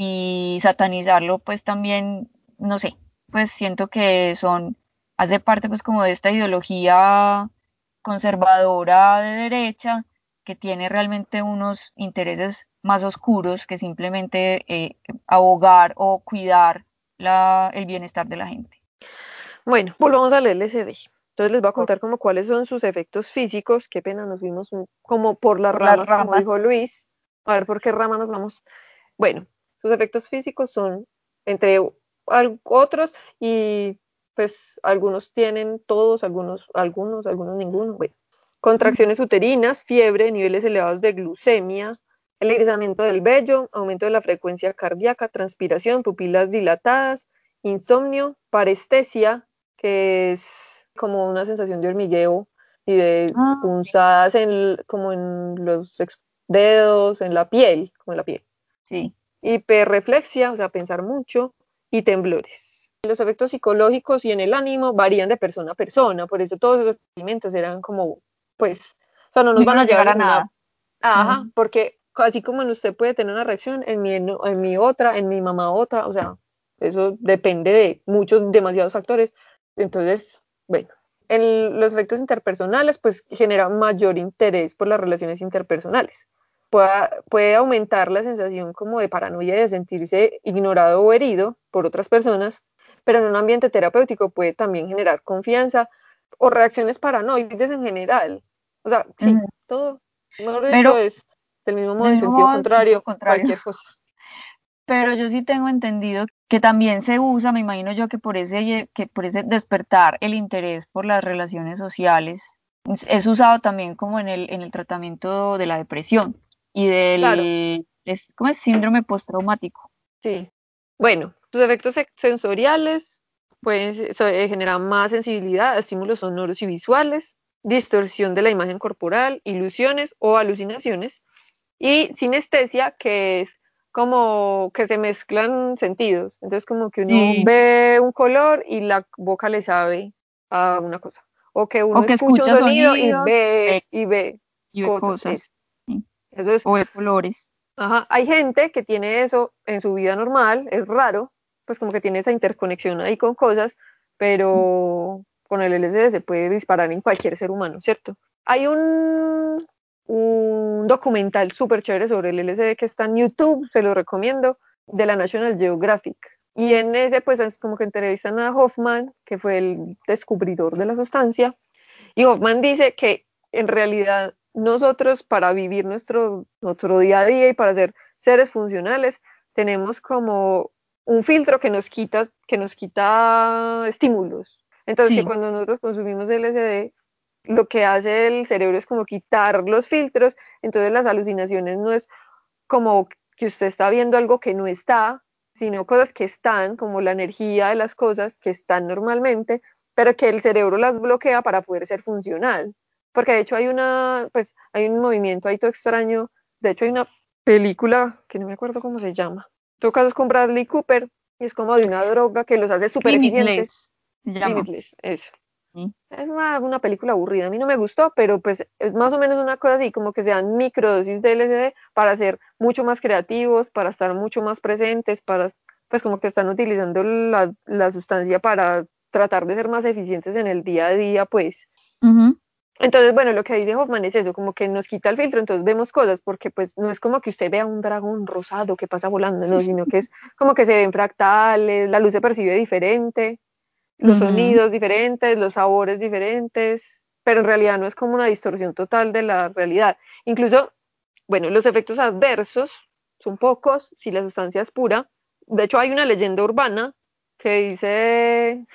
y satanizarlo, pues también, no sé, pues siento que son, hace parte pues como de esta ideología conservadora de derecha que tiene realmente unos intereses más oscuros que simplemente eh, abogar o cuidar la, el bienestar de la gente. Bueno, volvamos a leer el LSD. Entonces les voy a contar como cuáles son sus efectos físicos. Qué pena, nos fuimos como por las, ramas, como dijo Luis. A ver por qué rama nos vamos. Bueno, sus efectos físicos son entre otros y pues algunos tienen todos, algunos, algunos, algunos ninguno. Bueno, contracciones uterinas, fiebre, niveles elevados de glucemia, el erizamiento del vello, aumento de la frecuencia cardíaca, transpiración, pupilas dilatadas, insomnio, parestesia, que es como una sensación de hormigueo y de Ah, punzadas en, como en los dedos, en la piel, como en la piel. sí. Hiperreflexia, o sea, pensar mucho, y temblores. Los efectos psicológicos y en el ánimo varían de persona a persona, por eso todos esos experimentos eran como, pues, o sea, no nos No van a nos llevar a nada. Ajá, porque así como en usted puede tener una reacción, en mi, en, en mi otra, en mi mamá otra, o sea, eso depende de muchos, demasiados factores. Entonces, bueno, en los efectos interpersonales, pues genera mayor interés por las relaciones interpersonales. Puede, puede aumentar la sensación como de paranoia y de sentirse ignorado o herido por otras personas, pero en un ambiente terapéutico puede también generar confianza o reacciones paranoides en general. O sea, sí, Ujú. todo, mejor Pero- dicho, es del mismo modo mismo sentido contrario, contrario. cualquier cosa. Pero yo sí tengo entendido que también se usa, me imagino yo que por ese, que por ese despertar el interés por las relaciones sociales, es, es usado también como en el, en el tratamiento de la depresión y del Claro. es, ¿cómo es? síndrome postraumático. Sí. Bueno, sus efectos sensoriales pueden eh, generar más sensibilidad a estímulos sonoros y visuales, distorsión de la imagen corporal, ilusiones o alucinaciones, y sinestesia, que es como que se mezclan sentidos. Entonces, como que uno Sí. ve un color y la boca le sabe a una cosa. O que uno O que escucha un sonido y ve, ve- y ve y ve cosas. cosas, o de colores. Ajá, hay gente que tiene eso en su vida normal, es raro, pues como que tiene esa interconexión ahí con cosas, pero con el LSD se puede disparar en cualquier ser humano, ¿cierto? Hay un, un documental súper chévere sobre el LSD que está en YouTube, se lo recomiendo, de la National Geographic. Y en ese, pues es como que entrevistan a Hoffman, que fue el descubridor de la sustancia, y Hoffman dice que en realidad nosotros para vivir nuestro, nuestro día a día y para ser seres funcionales tenemos como un filtro que nos quita, que nos quita estímulos. Entonces Sí. que cuando nosotros consumimos LSD, lo que hace el cerebro es como quitar los filtros, entonces las alucinaciones no es como que usted está viendo algo que no está, sino cosas que están, como la energía de las cosas que están normalmente, pero que el cerebro las bloquea para poder ser funcional. Porque de hecho hay una, pues hay un movimiento ahí todo extraño, de hecho hay una película que no me acuerdo cómo se llama. En todo caso es con Bradley Cooper y es como de una droga que los hace súper eficientes. Limitless eso. Sí. Es una, una película aburrida, a mí no me gustó, pero pues es más o menos una cosa así, como que sean microdosis de LSD para ser mucho más creativos, para estar mucho más presentes, para, pues como que están utilizando la, la sustancia para tratar de ser más eficientes en el día a día, pues. Entonces, bueno, lo que dice Hoffman es eso, como que nos quita el filtro, entonces vemos cosas, porque pues no es como que usted vea un dragón rosado que pasa volando, no, sino que es como que se ven fractales, la luz se percibe diferente, los sonidos diferentes, los sabores diferentes, pero en realidad no es como una distorsión total de la realidad. Incluso, bueno, los efectos adversos son pocos si la sustancia es pura. De hecho, hay una leyenda urbana que dice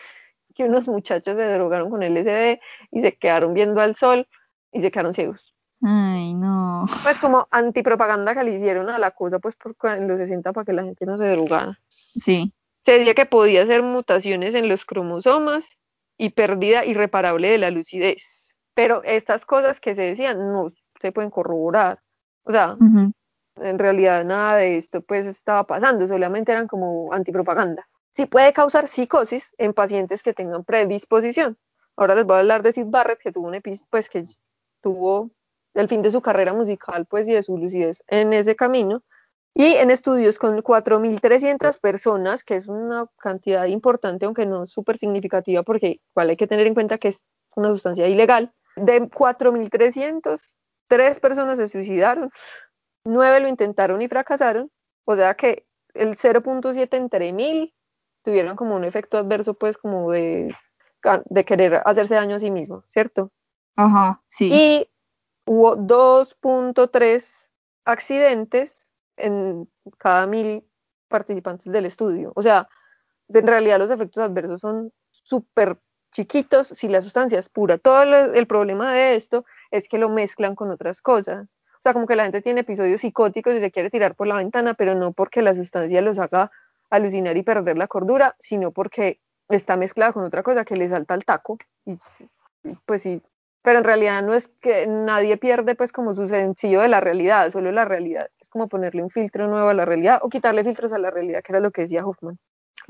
que unos muchachos se drogaron con LSD y se quedaron viendo al sol y se quedaron ciegos. Ay, no. Pues como antipropaganda que le hicieron a la cosa, pues por, en los 60 para que la gente no se drogara. Sí. Se decía que podía ser mutaciones en los cromosomas y pérdida irreparable de la lucidez. Pero estas cosas que se decían no se pueden corroborar. O sea, en realidad nada de esto pues estaba pasando, solamente eran como antipropaganda. Sí puede causar psicosis en pacientes que tengan predisposición. Ahora les voy a hablar de Sid Barrett, que tuvo un episodio, pues que tuvo el fin de su carrera musical, pues y de su lucidez en ese camino. Y en estudios con 4.300 personas, que es una cantidad importante, aunque no súper significativa, porque igual hay que tener en cuenta que es una sustancia ilegal, de 4.300, tres personas se suicidaron, nueve lo intentaron y fracasaron, o sea que el 0.7 entre mil tuvieron como un efecto adverso, pues como de, de querer hacerse daño a sí mismo, ¿cierto? Ajá, sí. Y hubo 2.3 accidentes en cada mil participantes del estudio. O sea, en realidad los efectos adversos son súper chiquitos si la sustancia es pura. Todo lo, el problema de esto es que lo mezclan con otras cosas. O sea, como que la gente tiene episodios psicóticos y se quiere tirar por la ventana, pero no porque la sustancia los haga alucinar y perder la cordura, sino porque está mezclada con otra cosa que le salta al taco. Y, pues sí, pero en realidad no es que nadie pierde pues como su sencillo de la realidad, solo la realidad. Es como ponerle un filtro nuevo a la realidad o quitarle filtros a la realidad, que era lo que decía Hoffman.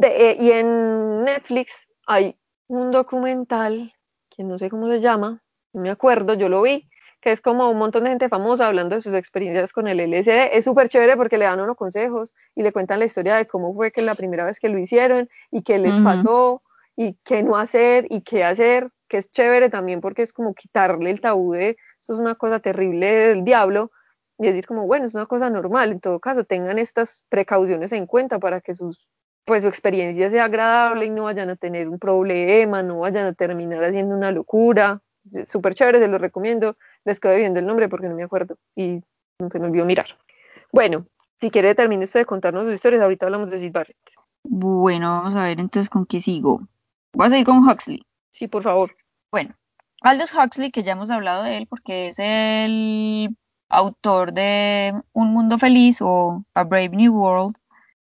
Eh, y en Netflix hay un documental que no sé cómo se llama, no me acuerdo, yo lo vi, que es como un montón de gente famosa hablando de sus experiencias con el LSD. Es súper chévere porque le dan unos consejos y le cuentan la historia de cómo fue que la primera vez que lo hicieron y qué les pasó y qué no hacer y qué hacer, que es chévere también porque es como quitarle el tabú de esto es una cosa terrible del diablo y decir como, bueno, es una cosa normal, en todo caso tengan estas precauciones en cuenta para que sus pues su experiencia sea agradable y no vayan a tener un problema, no vayan a terminar haciendo una locura. Súper chévere, se lo recomiendo les quedo viendo el nombre porque no me acuerdo y no se me olvidó mirar. Bueno, si quiere termine esto de contarnos sus historias, ahorita hablamos de Sid Barrett. Bueno, vamos a ver entonces con qué sigo. Voy a seguir con Huxley. Sí, por favor. Bueno, Aldous Huxley, que ya hemos hablado de él porque es el autor de Un Mundo Feliz o A Brave New World.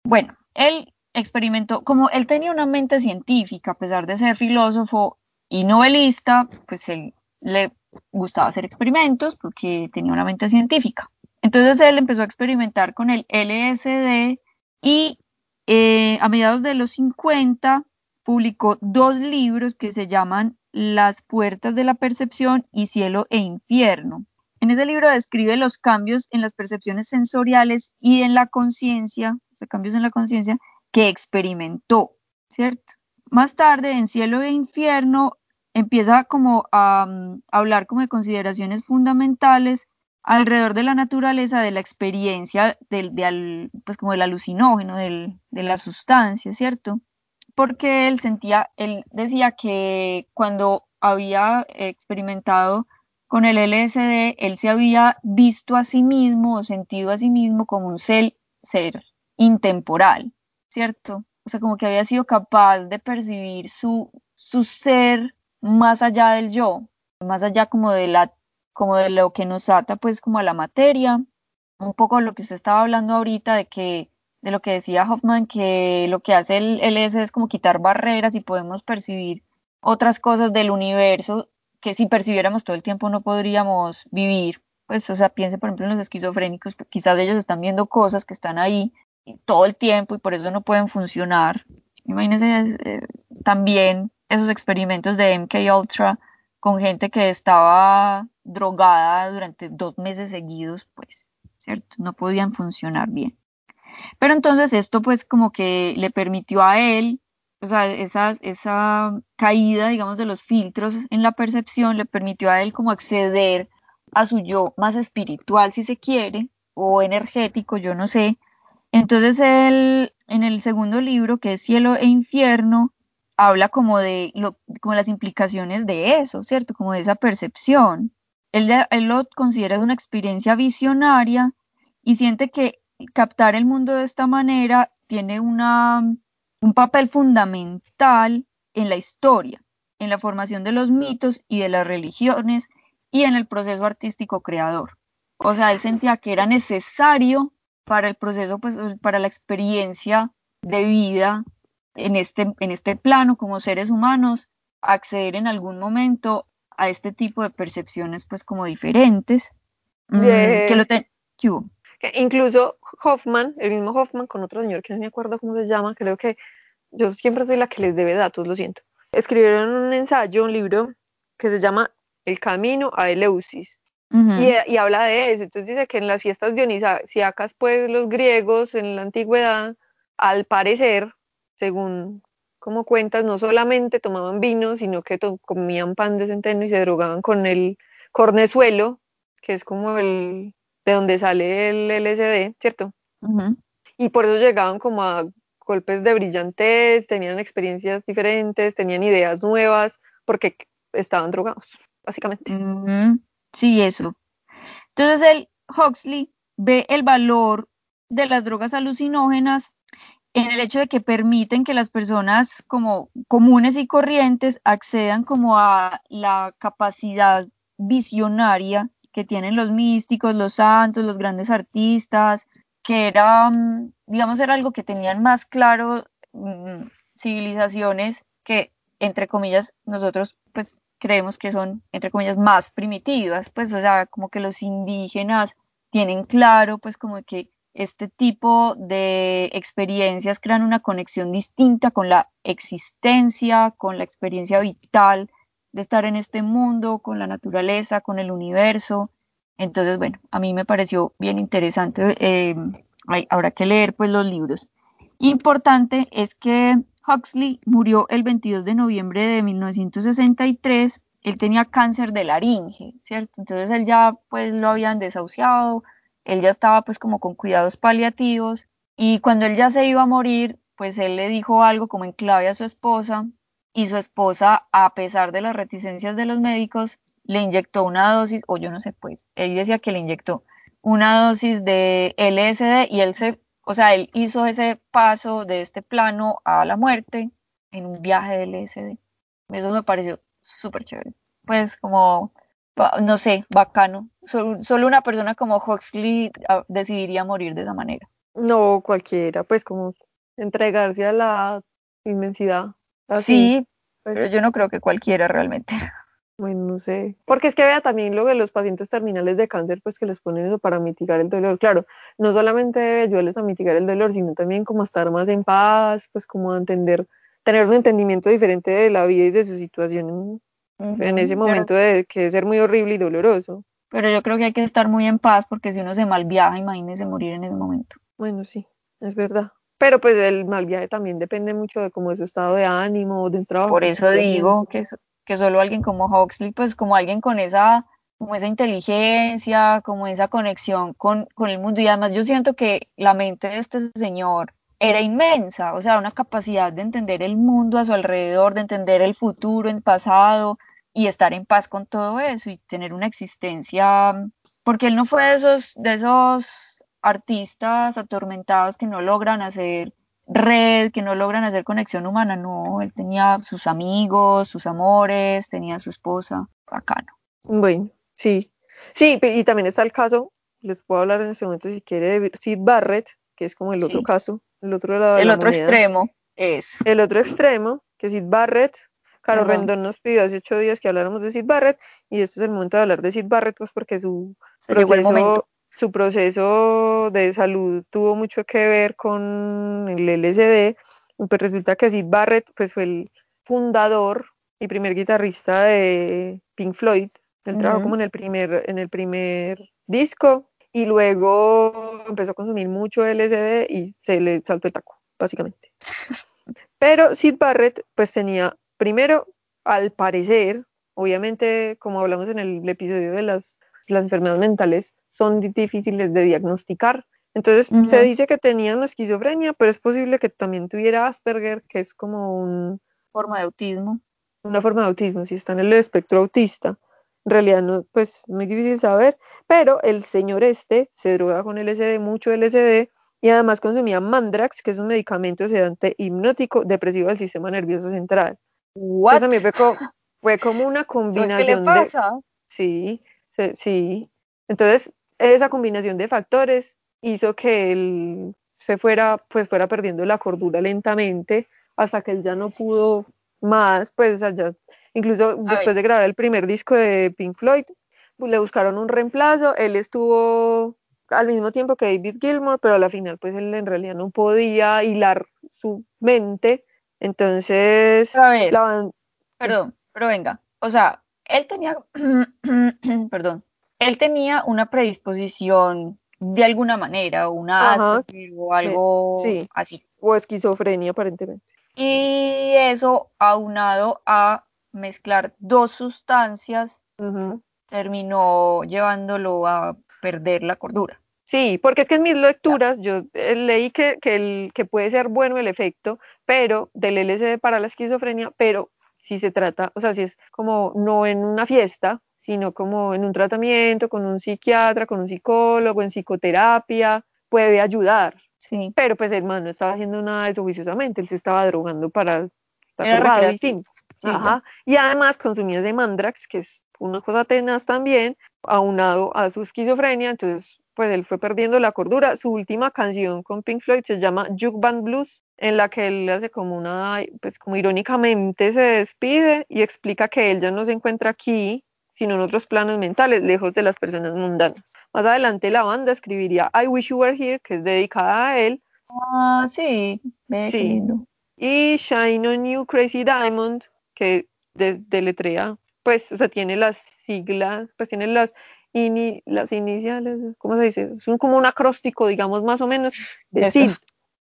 Bueno, él experimentó, como él tenía una mente científica, a pesar de ser filósofo y novelista, pues él le gustaba hacer experimentos porque tenía una mente científica. Entonces él empezó a experimentar con el LSD y eh, a mediados de los 50 publicó dos libros que se llaman Las puertas de la percepción y Cielo e Infierno. En ese libro describe los cambios en las percepciones sensoriales y en la conciencia, los cambios en la conciencia que experimentó, ¿cierto? Más tarde, en Cielo e Infierno, empieza como a, mm, hablar como de consideraciones fundamentales alrededor de la naturaleza de la experiencia del, pues como del alucinógeno, de la sustancia, ¿cierto? Porque él sentía, él decía que cuando había experimentado con el LSD, él se había visto a sí mismo o sentido a sí mismo como un ser, ser intemporal, ¿cierto? O sea, como que había sido capaz de percibir su, su ser más allá del yo, más allá como de la como de lo que nos ata pues como a la materia, un poco lo que usted estaba hablando ahorita de que de lo que decía Hoffman que lo que hace el LS es como quitar barreras y podemos percibir otras cosas del universo que si percibiéramos todo el tiempo no podríamos vivir. Pues, o sea, piense por ejemplo en los esquizofrénicos, quizás ellos están viendo cosas que están ahí todo el tiempo y por eso no pueden funcionar. Imagínense eh, también esos experimentos de MK Ultra con gente que estaba drogada durante dos meses seguidos, pues, ¿cierto? No podían funcionar bien. Pero entonces esto pues como que le permitió a él, o sea, esa, esa caída, digamos, de los filtros en la percepción le permitió a él como acceder a su yo más espiritual, si se quiere, o energético, yo no sé. Entonces él, en el segundo libro, que es Cielo e Infierno, habla como de lo, como las implicaciones de eso, ¿cierto? Como de esa percepción. Él, él lo considera una experiencia visionaria y siente que captar el mundo de esta manera tiene una, un papel fundamental en la historia, en la formación de los mitos y de las religiones y en el proceso artístico creador. O sea, él sentía que era necesario para el proceso, pues, para la experiencia de vida en este, en este plano como seres humanos, acceder en algún momento a este tipo de percepciones pues como diferentes. Mm, que lo incluso Hoffman, el mismo Hoffman con otro señor que no me acuerdo cómo se llama, creo que yo siempre soy la que les debe datos, lo siento. Escribieron un ensayo, un libro que se llama El camino a Eleusis. y, y, habla de eso. Entonces dice que en las fiestas dionisíacas, pues los griegos en la antigüedad, al parecer, según como cuentas, no solamente tomaban vino, sino que comían pan de centeno y se drogaban con el cornezuelo, que es como el de donde sale el LSD, ¿cierto? Y por eso llegaban como a golpes de brillantez, tenían experiencias diferentes, tenían ideas nuevas, porque estaban drogados, básicamente. Sí, eso. Entonces el Huxley ve el valor de las drogas alucinógenas en el hecho de que permiten que las personas como comunes y corrientes accedan como a la capacidad visionaria que tienen los místicos, los santos, los grandes artistas, que era, mm, digamos, era algo que tenían más claro mm, civilizaciones que, entre comillas, nosotros pues creemos que son, entre comillas, más primitivas, pues, o sea, como que los indígenas tienen claro, pues, como que este tipo de experiencias crean una conexión distinta con la existencia, con la experiencia vital de estar en este mundo, con la naturaleza, con el universo. Entonces, bueno, a mí me pareció bien interesante. Eh, habrá que leer pues los libros. Importante es que Huxley murió el 22 de noviembre de 1963. Él tenía cáncer de laringe, ¿cierto? Entonces él ya pues lo habían desahuciado, él ya estaba pues como con cuidados paliativos y cuando él ya se iba a morir, pues él le dijo algo como en clave a su esposa y su esposa, a pesar de las reticencias de los médicos, le inyectó una dosis, o yo no sé, pues, él decía que le inyectó una dosis de LSD y él se, o sea, él hizo ese paso de este plano a la muerte en un viaje de LSD. Eso me pareció súper chévere. Pues como no sé, bacano. Solo, una persona como Huxley ah, decidiría morir de esa manera. No, cualquiera, pues como entregarse a la inmensidad. sí, pues. pero yo no creo que cualquiera realmente. Bueno, no sé. Porque es que vea también lo de los pacientes terminales de cáncer, pues que les ponen eso para mitigar el dolor. Claro, no solamente ayudarles a mitigar el dolor, sino también como a estar más en paz, pues como a entender, tener un entendimiento diferente de la vida y de su situación en ese momento de que ser muy horrible y doloroso. Pero yo creo que hay que estar muy en paz porque si uno se mal viaja, imagínese morir en ese momento. Bueno, sí, es verdad. Pero pues el mal viaje también depende mucho de cómo es su estado de ánimo, de un trabajo. Por eso digo que, que solo alguien como Huxley, pues como alguien con esa, como esa inteligencia, como esa conexión con, con el mundo. Y además yo siento que la mente de este señor era inmensa, o sea, una capacidad de entender el mundo a su alrededor, de entender el futuro, el pasado y estar en paz con todo eso y tener una existencia, porque él no fue de esos, de esos artistas atormentados que no logran hacer red, que no logran hacer conexión humana, no, él tenía sus amigos, sus amores, tenía su esposa, bacano. Bueno, sí, sí, y también está el caso, les puedo hablar en este momento si quiere, de Sid Barrett, que es como el otro caso, el otro lado. El otro extremo, es. El otro extremo, que Sid Barrett. Caro Rendón nos pidió hace ocho días que habláramos de Sid Barrett y este es el momento de hablar de Sid Barrett, pues porque su proceso, su proceso de salud tuvo mucho que ver con el LSD. Pues resulta que Sid Barrett pues fue el fundador y primer guitarrista de Pink Floyd. Él trabajó como en el primer, en el primer disco y luego empezó a consumir mucho LSD y se le saltó el taco, básicamente. Pero Sid Barrett, pues tenía, primero, al parecer, obviamente, como hablamos en el episodio de las, las enfermedades mentales, son difíciles de diagnosticar. Entonces, se dice que tenía una esquizofrenia, pero es posible que también tuviera Asperger, que es como una forma de autismo. Una forma de autismo, si está en el espectro autista en realidad no, pues muy difícil saber, pero el señor este se droga con LSD, mucho LSD, y además consumía Mandrax, que es un medicamento sedante hipnótico depresivo del sistema nervioso central. What? Eso fue como, fue como una combinación ¿Qué le pasa? de... Sí, sí. Entonces, esa combinación de factores hizo que él se fuera, pues fuera perdiendo la cordura lentamente hasta que él ya no pudo más, pues, o sea, ya Incluso después de grabar el primer disco de Pink Floyd, pues, le buscaron un reemplazo. Él estuvo al mismo tiempo que David Gilmour, pero a la final, pues él en realidad no podía hilar su mente. Entonces, a ver, perdón, pero venga, o sea, él tenía, perdón, él tenía una predisposición de alguna manera, una o algo así. O esquizofrenia aparentemente. Y eso aunado a mezclar dos sustancias terminó llevándolo a perder la cordura. Sí, porque es que en mis lecturas yo eh, leí que, que, el, que puede ser bueno el efecto, pero del LSD para la esquizofrenia, pero si se trata, o sea, si es como no en una fiesta, sino como en un tratamiento con un psiquiatra, con un psicólogo, en psicoterapia, puede ayudar. Sí. Pero pues el man no estaba haciendo nada de eso juiciosamente, él se estaba drogando para estar y Ajá. Y además consumía de Mandrax, que es una cosa tenaz también, aunado a su esquizofrenia, entonces pues él fue perdiendo la cordura. Su última canción con Pink Floyd se llama Juke Band Blues, en la que él hace como una, pues como irónicamente se despide y explica que él ya no se encuentra aquí, sino en otros planos mentales, lejos de las personas mundanas. Más adelante la banda escribiría I Wish You Were Here, que es dedicada a él. Ah, sí, qué Sí. Y Shine on You Crazy Diamond, que de- deletrea, pues, o sea, tiene las siglas, pues tiene las, ini- las iniciales, ¿cómo se dice? Es un- como un acróstico, digamos, más o menos, de. SID.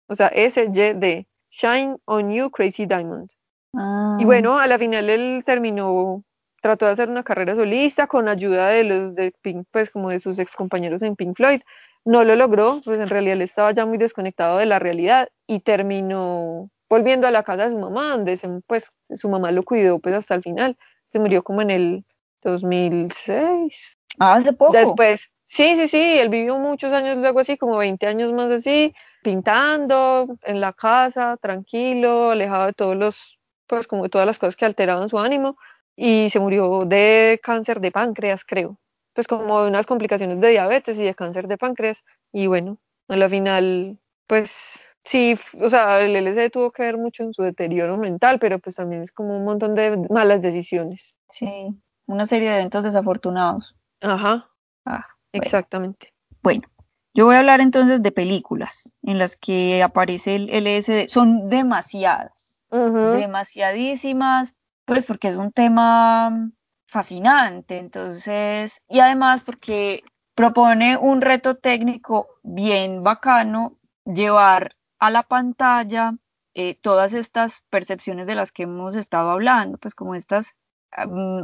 O sea, S-Y-D, Shine on You Crazy Diamond. Ah, Y bueno, a la final él terminó, trató de hacer una carrera solista con ayuda de los de Pink, pues como de sus ex compañeros en Pink Floyd. No lo logró, pues en realidad él estaba ya muy desconectado de la realidad y terminó volviendo a la casa de su mamá, donde se- pues su mamá lo cuidó pues hasta el final. Se murió como en el 2006. ah, hace poco. Después, sí, sí, sí, él vivió muchos años luego así, como 20 años más así, pintando en la casa, tranquilo, alejado de todos los, pues como de todas las cosas que alteraban su ánimo, y se murió de cáncer de páncreas, creo, pues como de unas complicaciones de diabetes y de cáncer de páncreas, y bueno, a la final, pues sí, o sea, el LSD tuvo que ver mucho en su deterioro mental, pero pues también es como un montón de malas decisiones. Sí, una serie de eventos desafortunados. Ajá, Ah, bueno. exactamente. Bueno, yo voy a hablar entonces de películas en las que aparece el LSD. Son demasiadas, Ujú. demasiadísimas, pues porque es un tema fascinante, entonces, y además porque propone un reto técnico bien bacano, llevar a la pantalla eh, todas estas percepciones de las que hemos estado hablando, pues como estas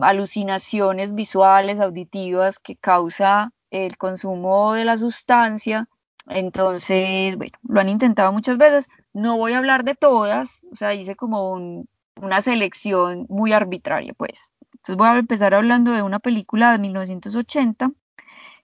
alucinaciones visuales, auditivas que causa el consumo de la sustancia. Entonces, bueno, lo han intentado muchas veces. No voy a hablar de todas, o sea, hice como un- una selección muy arbitraria, pues. Entonces voy a empezar hablando de una película de 1980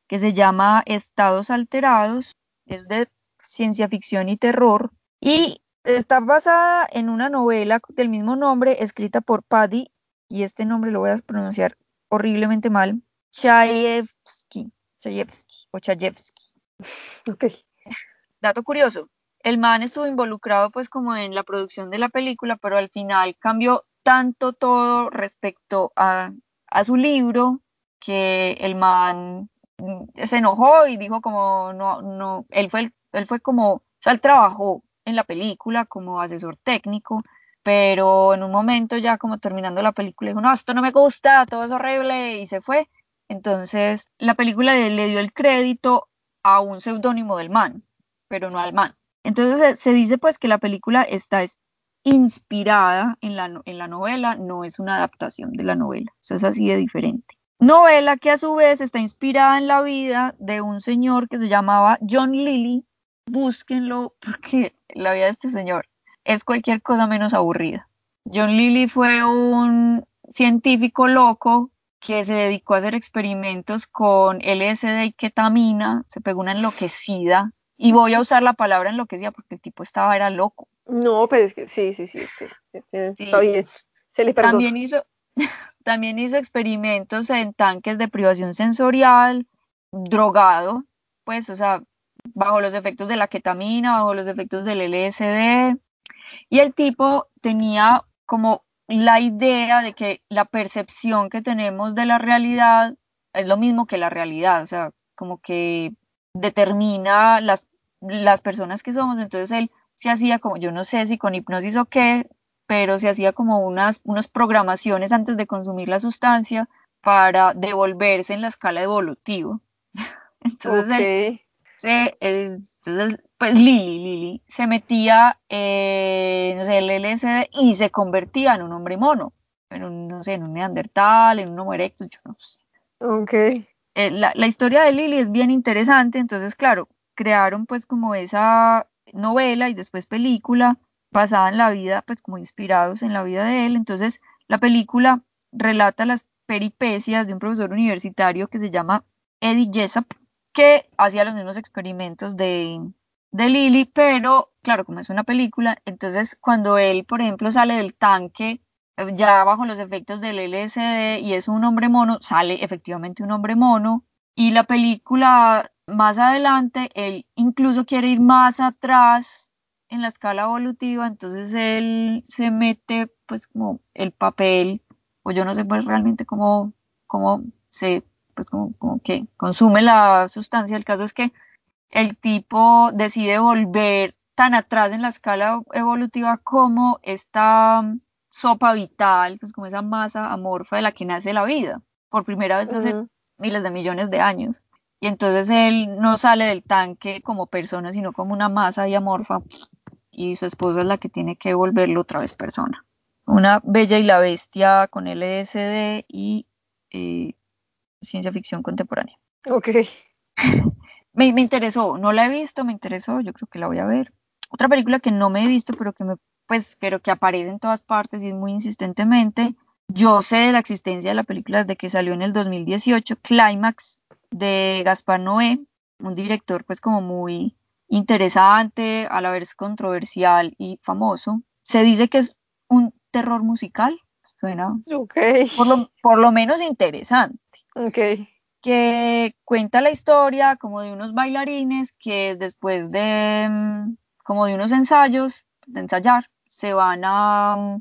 que se llama Estados Alterados, es de ciencia ficción y terror, y está basada en una novela del mismo nombre, escrita por Paddy, y este nombre lo voy a pronunciar horriblemente mal, Chayefsky, Chayefsky o Chayefsky. Ok. Dato curioso, el man estuvo involucrado pues como en la producción de la película, pero al final cambió tanto todo respecto a, a su libro que el man mm, se enojó y dijo como no, no, él fue, el- él fue como, o sea, él trabajó en la película como asesor técnico, pero en un momento ya como terminando la película dijo, no, esto no me gusta, todo es horrible y se fue. Entonces la película le, le dio el crédito a un seudónimo del man, pero no al man. Entonces se, dice pues que la película está es- inspirada en la, en la novela, no es una adaptación de la novela, o sea, es así de diferente. Novela que a su vez está inspirada en la vida de un señor que se llamaba John Lilly. Búsquenlo porque la vida de este señor es cualquier cosa menos aburrida. John Lilly fue un científico loco que se dedicó a hacer experimentos con LSD y ketamina, se pegó una enloquecida, y voy a usar la palabra enloquecida porque el tipo estaba, era loco. No, pero es que sí, sí, sí, es que sí, está bien. Se le perdona. También hizo, también hizo experimentos en tanques de privación sensorial, drogado, pues, o sea, bajo los efectos de la ketamina, bajo los efectos del LSD. Y el tipo tenía como la idea de que la percepción que tenemos de la realidad es lo mismo que la realidad, o sea, como que determina las, las personas que somos. Entonces él se hacía como, yo no sé si con hipnosis o qué, pero se hacía como unas, programaciones antes de consumir la sustancia para devolverse en la escala evolutiva. Entonces él. Se, entonces, pues Lili, Lili se metía, eh, no sé, el LSD y se convertía en un hombre mono, en un, no sé, en un neandertal, en un homo erectus, yo no sé. Ok. Eh, la, la historia de Lili es bien interesante, entonces, claro, crearon pues como esa novela y después película basada en la vida, pues como inspirados en la vida de él. Entonces, la película relata las peripecias de un profesor universitario que se llama Eddie Jessup, que hacía los mismos experimentos de, de Lily, pero claro, como es una película, entonces cuando él, por ejemplo, sale del tanque ya bajo los efectos del LSD y es un hombre mono, sale efectivamente un hombre mono y la película más adelante él incluso quiere ir más atrás en la escala evolutiva, entonces él se mete pues como el papel, o yo no sé pues realmente cómo, cómo se, pues como, como que consume la sustancia, el caso es que el tipo decide volver tan atrás en la escala evolutiva como esta sopa vital, pues como esa masa amorfa de la que nace la vida, por primera vez hace miles de millones de años. Y entonces él no sale del tanque como persona, sino como una masa y amorfa, y su esposa es la que tiene que volverlo otra vez persona. Una bella y la bestia con LSD y eh, ciencia ficción contemporánea. Ok. me, me interesó, no la he visto, me interesó, yo creo que la voy a ver. Otra película que no me he visto, pero que me, pues, pero que aparece en todas partes y es muy insistentemente. Yo sé de la existencia de la película desde que salió en el 2018, Climax, de Gaspar Noé, un director pues como muy interesante, a la vez controversial y famoso. Se dice que es un terror musical, suena okay. por, lo, por lo menos interesante. Okay. Que cuenta la historia como de unos bailarines que después de mm, como de unos ensayos, de ensayar, se van a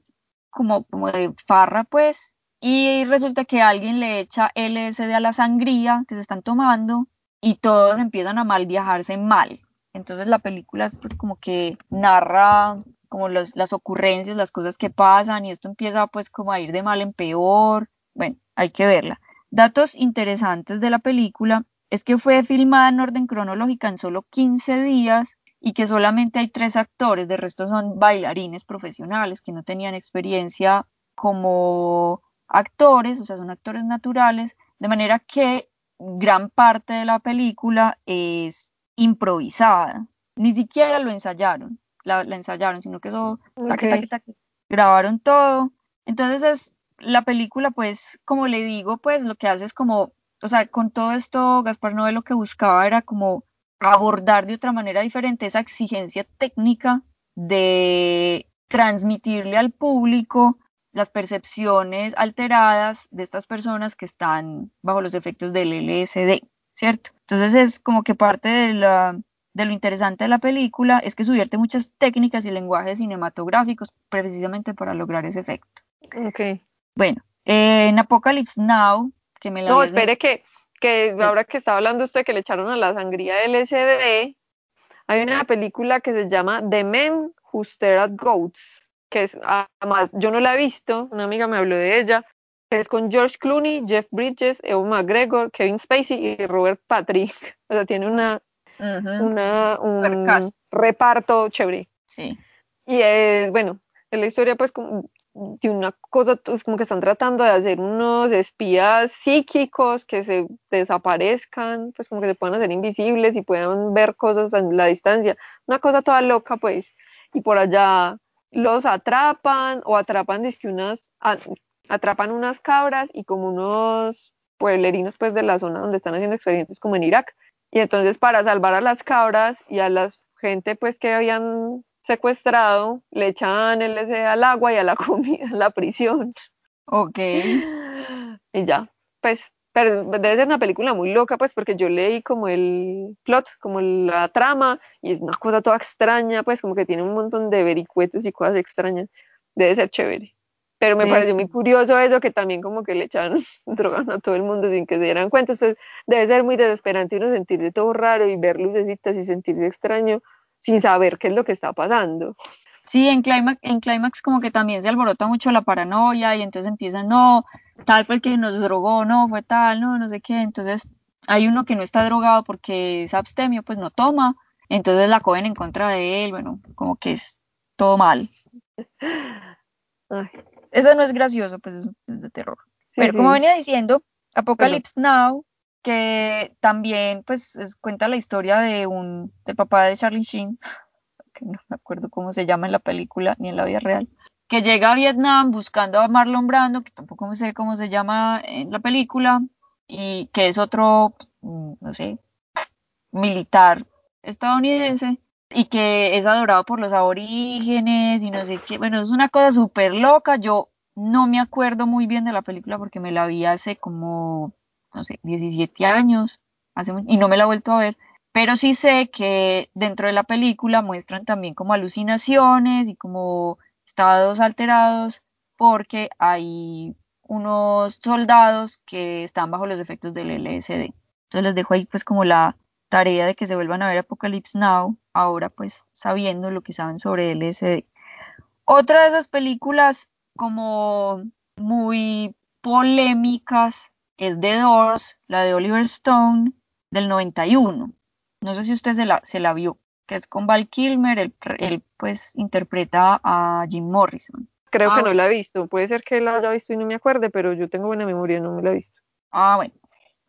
como, como de farra pues, y resulta que alguien le echa LSD a la sangría que se están tomando y todos empiezan a mal viajarse mal. Entonces la película es pues como que narra como las ocurrencias, las cosas que pasan y esto empieza pues como a ir de mal en peor. Bueno, hay que verla. Datos interesantes de la película es que fue filmada en orden cronológica en solo 15 días y que solamente hay tres actores, de resto son bailarines profesionales que no tenían experiencia como actores, o sea, son actores naturales, de manera que gran parte de la película es improvisada. Ni siquiera lo ensayaron, la, ensayaron, sino que eso, grabaron todo. Entonces es la película, pues, como le digo, pues lo que hace es como, o sea, con todo esto, Gaspar Noé lo que buscaba era como abordar de otra manera diferente esa exigencia técnica de transmitirle al público las percepciones alteradas de estas personas que están bajo los efectos del LSD, ¿cierto? Entonces es como que parte de, la, de lo interesante de la película es que subierte muchas técnicas y lenguajes cinematográficos precisamente para lograr ese efecto. Ok. Bueno, en Apocalypse Now, que me la... No, espere que, que ahora que estaba hablando usted que le echaron a la sangría LSD, hay una película que se llama The Men Who Stare at Goats que es, además, yo no la he visto, una amiga me habló de ella, que es con George Clooney, Jeff Bridges, Ewan McGregor, Kevin Spacey y Robert Patrick. O sea, tiene una, una un reparto chévere. Sí. Y es, bueno, es la historia pues como de una cosa, es como que están tratando de hacer unos espías psíquicos que se desaparezcan, pues como que se puedan hacer invisibles y puedan ver cosas a la distancia. Una cosa toda loca, pues. Y por allá los atrapan o atrapan unas, atrapan unas cabras y como unos pueblerinos pues de la zona donde están haciendo experimentos como en Irak. Y entonces para salvar a las cabras y a la gente pues que habían secuestrado, le echan el al agua y a la comida en la prisión. Ok. Y ya, pues pero debe ser una película muy loca, pues, porque yo leí como el plot, como la trama, y es una cosa toda extraña, pues, como que tiene un montón de vericuetos y cosas extrañas. Debe ser chévere. Pero me pareció muy curioso eso, que también como que le echaron drogas a todo el mundo sin que se dieran cuenta. Entonces, debe ser muy desesperante uno sentirse todo raro y ver lucecitas y sentirse extraño sin saber qué es lo que está pasando. Sí, en Climax, en Climax como que también se alborota mucho la paranoia y entonces empiezan, no, tal fue el que nos drogó, no, fue tal, no, no sé qué. Entonces hay uno que no está drogado porque es abstemio, pues no toma. Entonces la cogen en contra de él, bueno, como que es todo mal. Eso no es gracioso, pues es, de terror. Pero como venía diciendo, Apocalypse Now, que también pues cuenta la historia de un, del papá de Charlie Sheen, que no me acuerdo cómo se llama en la película ni en la vida real, que llega a Vietnam buscando a Marlon Brando, que tampoco sé cómo se llama en la película, y que es otro, mm, no sé, militar estadounidense, y que es adorado por los aborígenes y no sé qué, bueno, es una cosa súper loca, yo no me acuerdo muy bien de la película porque me la vi hace como, no sé, 17 años, hace y no me la he vuelto a ver, pero sí sé que dentro de la película muestran también como alucinaciones y como estados alterados porque hay unos soldados que están bajo los efectos del LSD. Entonces les dejo ahí pues como la tarea de que se vuelvan a ver Apocalypse Now, ahora pues sabiendo lo que saben sobre LSD. Otra de esas películas como muy polémicas es The Doors, la de Oliver Stone del 91. No sé si usted se la, se la vio, que es con Val Kilmer, él, pues interpreta a Jim Morrison. Creo que ah, no la he visto, puede ser que la haya visto y no me acuerde, pero yo tengo buena memoria, no me la he visto. Ah, bueno.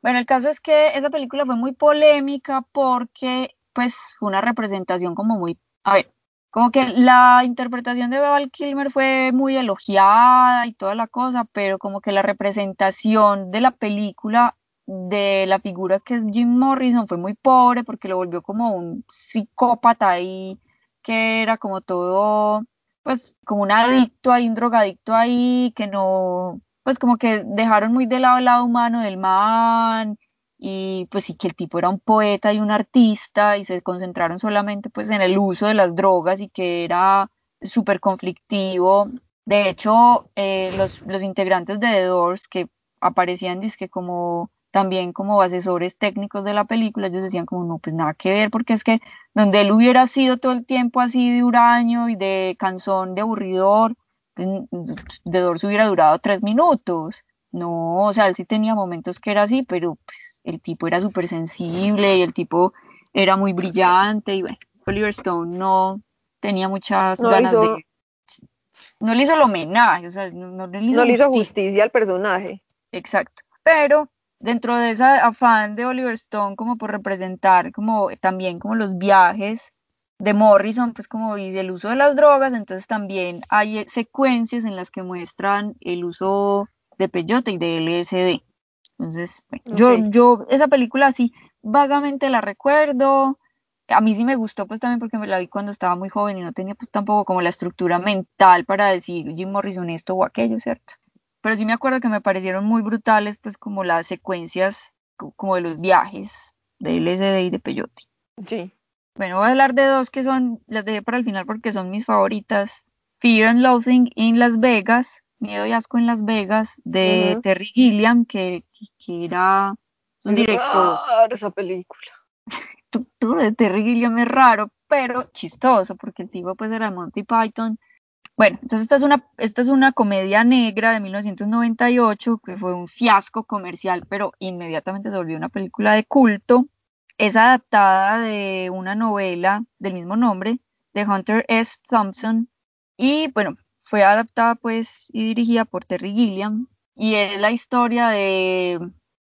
Bueno, el caso es que esa película fue muy polémica porque pues una representación como muy, a ver, como que la interpretación de Val Kilmer fue muy elogiada y toda la cosa, pero como que la representación de la película de la figura que es Jim Morrison fue muy pobre porque lo volvió como un psicópata ahí que era como todo, pues como un adicto ahí, un drogadicto ahí, que no, pues como que dejaron muy de lado el lado humano del man y pues sí que el tipo era un poeta y un artista y se concentraron solamente pues en el uso de las drogas y que era súper conflictivo. De hecho, eh, los, los, integrantes de The Doors que aparecían disque como también como asesores técnicos de la película, ellos decían como no, pues nada que ver, porque es que donde él hubiera sido todo el tiempo así de huraño y de cansón, de aburridor, pues, The Doors hubiera durado tres minutos. No, o sea, él sí tenía momentos que era así, pero pues el tipo era súper sensible y el tipo era muy brillante y bueno, Oliver Stone no tenía muchas ganas de... No le hizo el homenaje, o sea, no, le hizo, justicia. justicia al personaje. Exacto, pero dentro de ese afán de Oliver Stone como por representar como también como los viajes de Morrison, pues como y el uso de las drogas, entonces también hay secuencias en las que muestran el uso de peyote y de LSD. Entonces, yo, yo esa película así vagamente la recuerdo. A mí sí me gustó pues también porque me la vi cuando estaba muy joven y no tenía pues tampoco como la estructura mental para decir Jim Morrison esto o aquello, ¿cierto? Pero sí me acuerdo que me parecieron muy brutales pues como las secuencias como de los viajes de LSD y de Peyote. Sí. Bueno, voy a hablar de dos que son, las dejé para el final porque son mis favoritas. Fear and Loathing in Las Vegas Miedo y Asco en Las Vegas de Terry Gilliam, que, era un director. esa película. Tú, de Terry Gilliam es raro, pero chistoso, porque el tipo pues era Monty Python. Bueno, entonces esta es una, esta es una comedia negra de 1998 que fue un fiasco comercial, pero inmediatamente se volvió una película de culto. Es adaptada de una novela del mismo nombre de Hunter S. Thompson. Y bueno, fue adaptada pues y dirigida por Terry Gilliam y es la historia de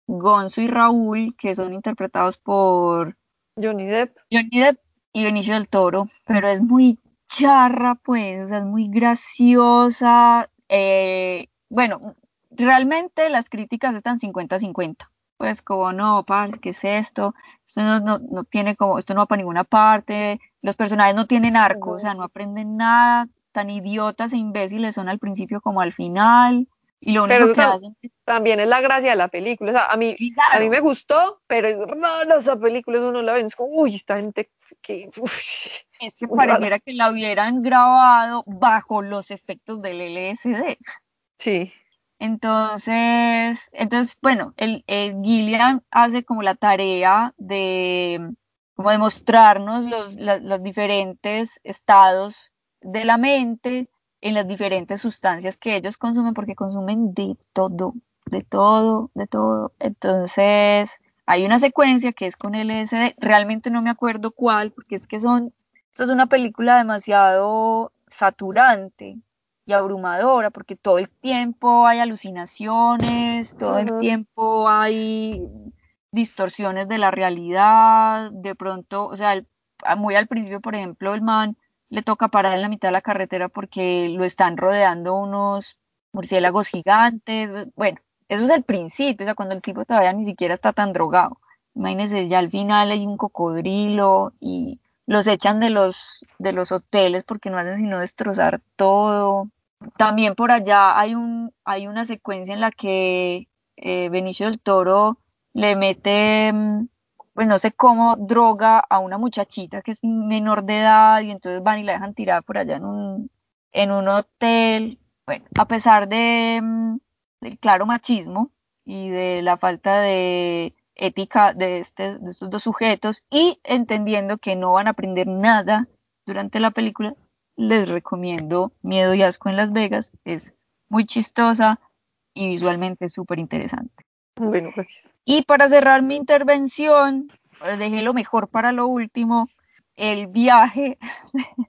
Gonzo y Raúl que son interpretados por Johnny Depp. Johnny Depp y Benicio del Toro, pero es muy charra pues, o sea, es muy graciosa. Eh, bueno, realmente las críticas están 50-50. Pues como no, parce, ¿qué es esto? Esto no, no, no, tiene como, esto no va para ninguna parte, los personajes no tienen arco, o sea, no aprenden nada, tan idiotas e imbéciles son al principio como al final. Y lo único que hacen también es la gracia de la película. O sea, a mí, a mí me gustó, pero es raro esa película, uno la ve, es como, uy, esta gente que... es que pareciera que la hubieran grabado bajo los efectos del LSD. Sí. Entonces, entonces bueno, el, Gillian hace como la tarea de como demostrarnos los, los diferentes estados de la mente en las diferentes sustancias que ellos consumen, porque consumen de todo, de todo, de todo. Entonces, hay una secuencia que es con LSD, realmente no me acuerdo cuál, porque es que son, esto es una película demasiado saturante y abrumadora, porque todo el tiempo hay alucinaciones, todo el tiempo hay distorsiones de la realidad, de pronto, o sea, muy al principio, por ejemplo, el man le toca parar en la mitad de la carretera porque lo están rodeando unos murciélagos gigantes. Bueno, eso es el principio, o sea, cuando el tipo todavía ni siquiera está tan drogado. Imagínense, ya al final hay un cocodrilo y los echan de los, de los hoteles porque no hacen sino destrozar todo. También por allá hay, un, hay una secuencia en la que eh, Benicio del Toro le mete mm, pues no sé cómo droga a una muchachita que es menor de edad y entonces van y la dejan tirada por allá en un, en un hotel. Bueno, a pesar de, mm, del claro machismo y de la falta de ética de, este, de estos dos sujetos y entendiendo que no van a aprender nada durante la película, les recomiendo Miedo y Asco en Las Vegas. Es muy chistosa y visualmente súper interesante. Bueno, gracias. Y para cerrar mi intervención, pues, dejé lo mejor para lo último, el viaje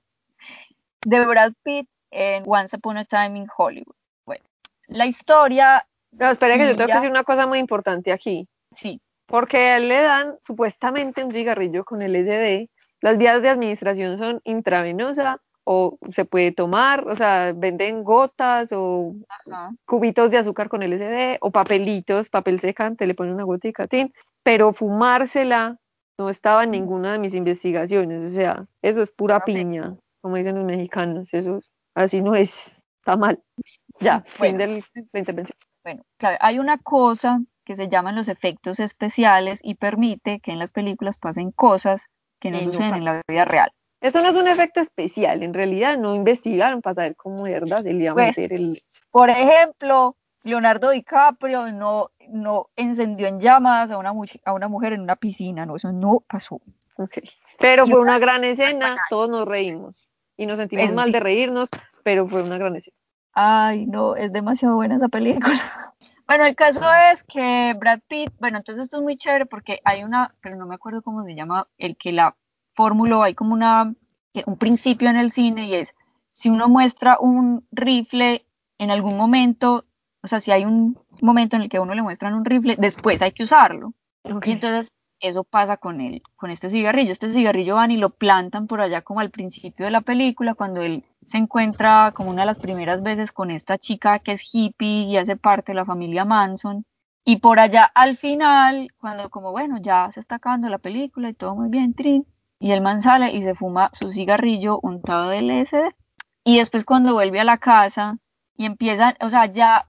de Brad Pitt en Once Upon a Time in Hollywood. Bueno, la historia... No, espera que yo tengo que decir una cosa muy importante aquí. Sí. Porque a él le dan supuestamente un cigarrillo con LSD. Las vías de administración son intravenosa o se puede tomar, o sea, venden gotas o Ajá. cubitos de azúcar con LSD o papelitos, papel secante, le ponen una gotica, tin, pero fumársela no estaba en ninguna de mis investigaciones, o sea, eso es pura piña, como dicen los mexicanos, eso es- así no es, está mal. Ya, fin de la intervención. Bueno, claro, hay una cosa que se llaman los efectos especiales y permite que en las películas pasen cosas que no Y no suceden en la vida real. Eso no es un efecto especial, en realidad no investigaron para saber cómo de verdad se le iba a Pues, meter el... Por ejemplo, Leonardo DiCaprio no, no encendió en llamas a una, a una mujer en una piscina, no, eso no pasó. Ok. Pero Y fue una- una gran escena, todos nos reímos y nos sentimos Es mal de reírnos, pero fue una gran escena. Ay, no, es demasiado buena esa película. Bueno, el caso es que Brad Pitt, bueno, entonces esto es muy chévere porque hay una, pero no me acuerdo cómo se llama, el que la formuló, hay como una, eh, un principio en el cine y es, si uno muestra un rifle en algún momento, o sea, si hay un momento en el que a uno le muestran un rifle, después hay que usarlo. Y entonces eso pasa con él, con este cigarrillo. Este cigarrillo van y lo plantan por allá como al principio de la película, cuando él se encuentra como una de las primeras veces con esta chica que es hippie y hace parte de la familia Manson. Y por allá al final, cuando como bueno, ya se está acabando la película y todo muy bien, trin, y el man sale y se fuma su cigarrillo untado de LSD. Y después cuando vuelve a la casa y empiezan, o sea, ya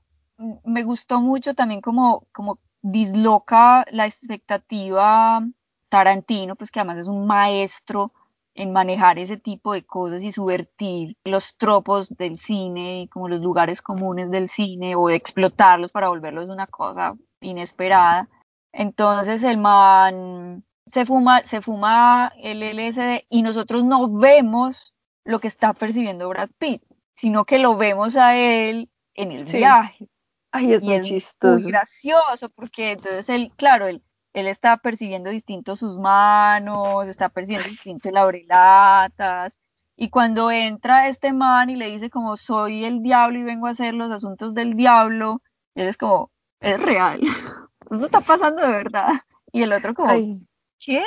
me gustó mucho también como, como disloca la expectativa Tarantino, pues que además es un maestro en manejar ese tipo de cosas y subvertir los tropos del cine, como los lugares comunes del cine, o explotarlos para volverlos una cosa inesperada. Entonces el man se fuma, se fuma el LSD y nosotros no vemos lo que está percibiendo Brad Pitt, sino que lo vemos a él en el Sí. viaje Ay, es y muy es chistoso. muy gracioso porque entonces él, claro, él, él está percibiendo distinto sus manos, está percibiendo distinto el abrelatas y cuando entra este man y le dice como soy el diablo y vengo a hacer los asuntos del diablo, él es como, es real, eso está pasando de verdad. Y el otro como, Ay, ¿qué?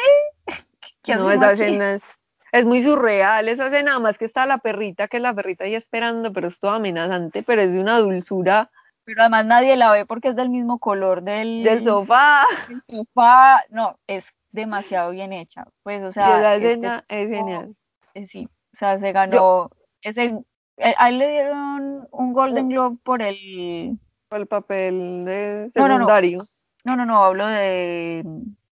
¿Qué no, esa escena es, es muy surreal, esa escena, más que está la perrita, que la perrita ahí esperando, pero es toda amenazante, pero es de una dulzura Pero además nadie la ve porque es del mismo color del, del sofá. del sofá. No, es demasiado bien hecha. Pues, o sea, esa este es genial. eh, sí, o sea, se ganó ese, eh, a él le dieron un Golden Globe por el, Por el papel de No, no, no. secundario. no, no, no, hablo de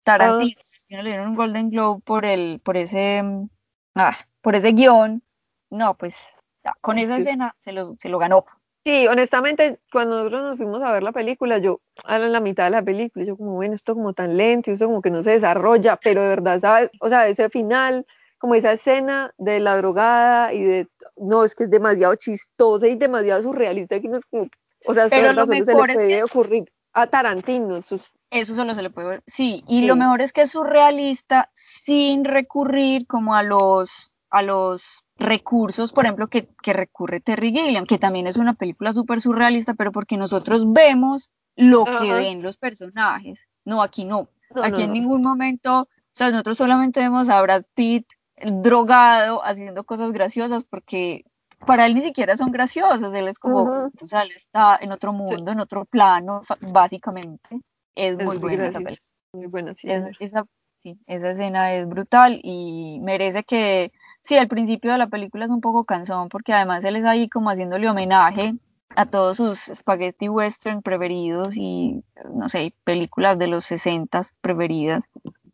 Tarantino, Tarantino le dieron un Golden Globe por el, por ese, mm, ah, por ese guion. No, pues, ya, con Es esa escena se lo, se lo ganó. Sí, honestamente, cuando nosotros nos fuimos a ver la película, yo a la, mitad de la película, yo como, bueno, esto como tan lento, y esto como que no se desarrolla, pero de verdad, ¿sabes? O sea, ese final, como esa escena de la drogada y de, no, es que es demasiado chistosa y demasiado surrealista, que no es como, o sea, Pero lo solo se mejor le es puede que- ocurrir a Tarantino, sus, Eso solo se le puede ver. Sí, y Sí. lo mejor es que es surrealista sin recurrir como a los, a los recursos, por ejemplo, que, que recurre Terry Gilliam, que también es una película súper surrealista, pero porque nosotros vemos lo que ven los personajes. No, aquí no. no, aquí no, en no. ningún momento, o sea, nosotros solamente vemos a Brad Pitt drogado haciendo cosas graciosas porque para él ni siquiera son graciosas, él es como, Ujú. o sea, él está en otro mundo, en otro plano, básicamente. Es muy Es buena esa película. muy buena, sí, Es- esa, sí, esa escena es brutal y merece que, sí, al principio de la película es un poco cansón porque además él es ahí como haciéndole homenaje a todos sus spaghetti western preferidos y, no sé, películas de los 60 preferidas.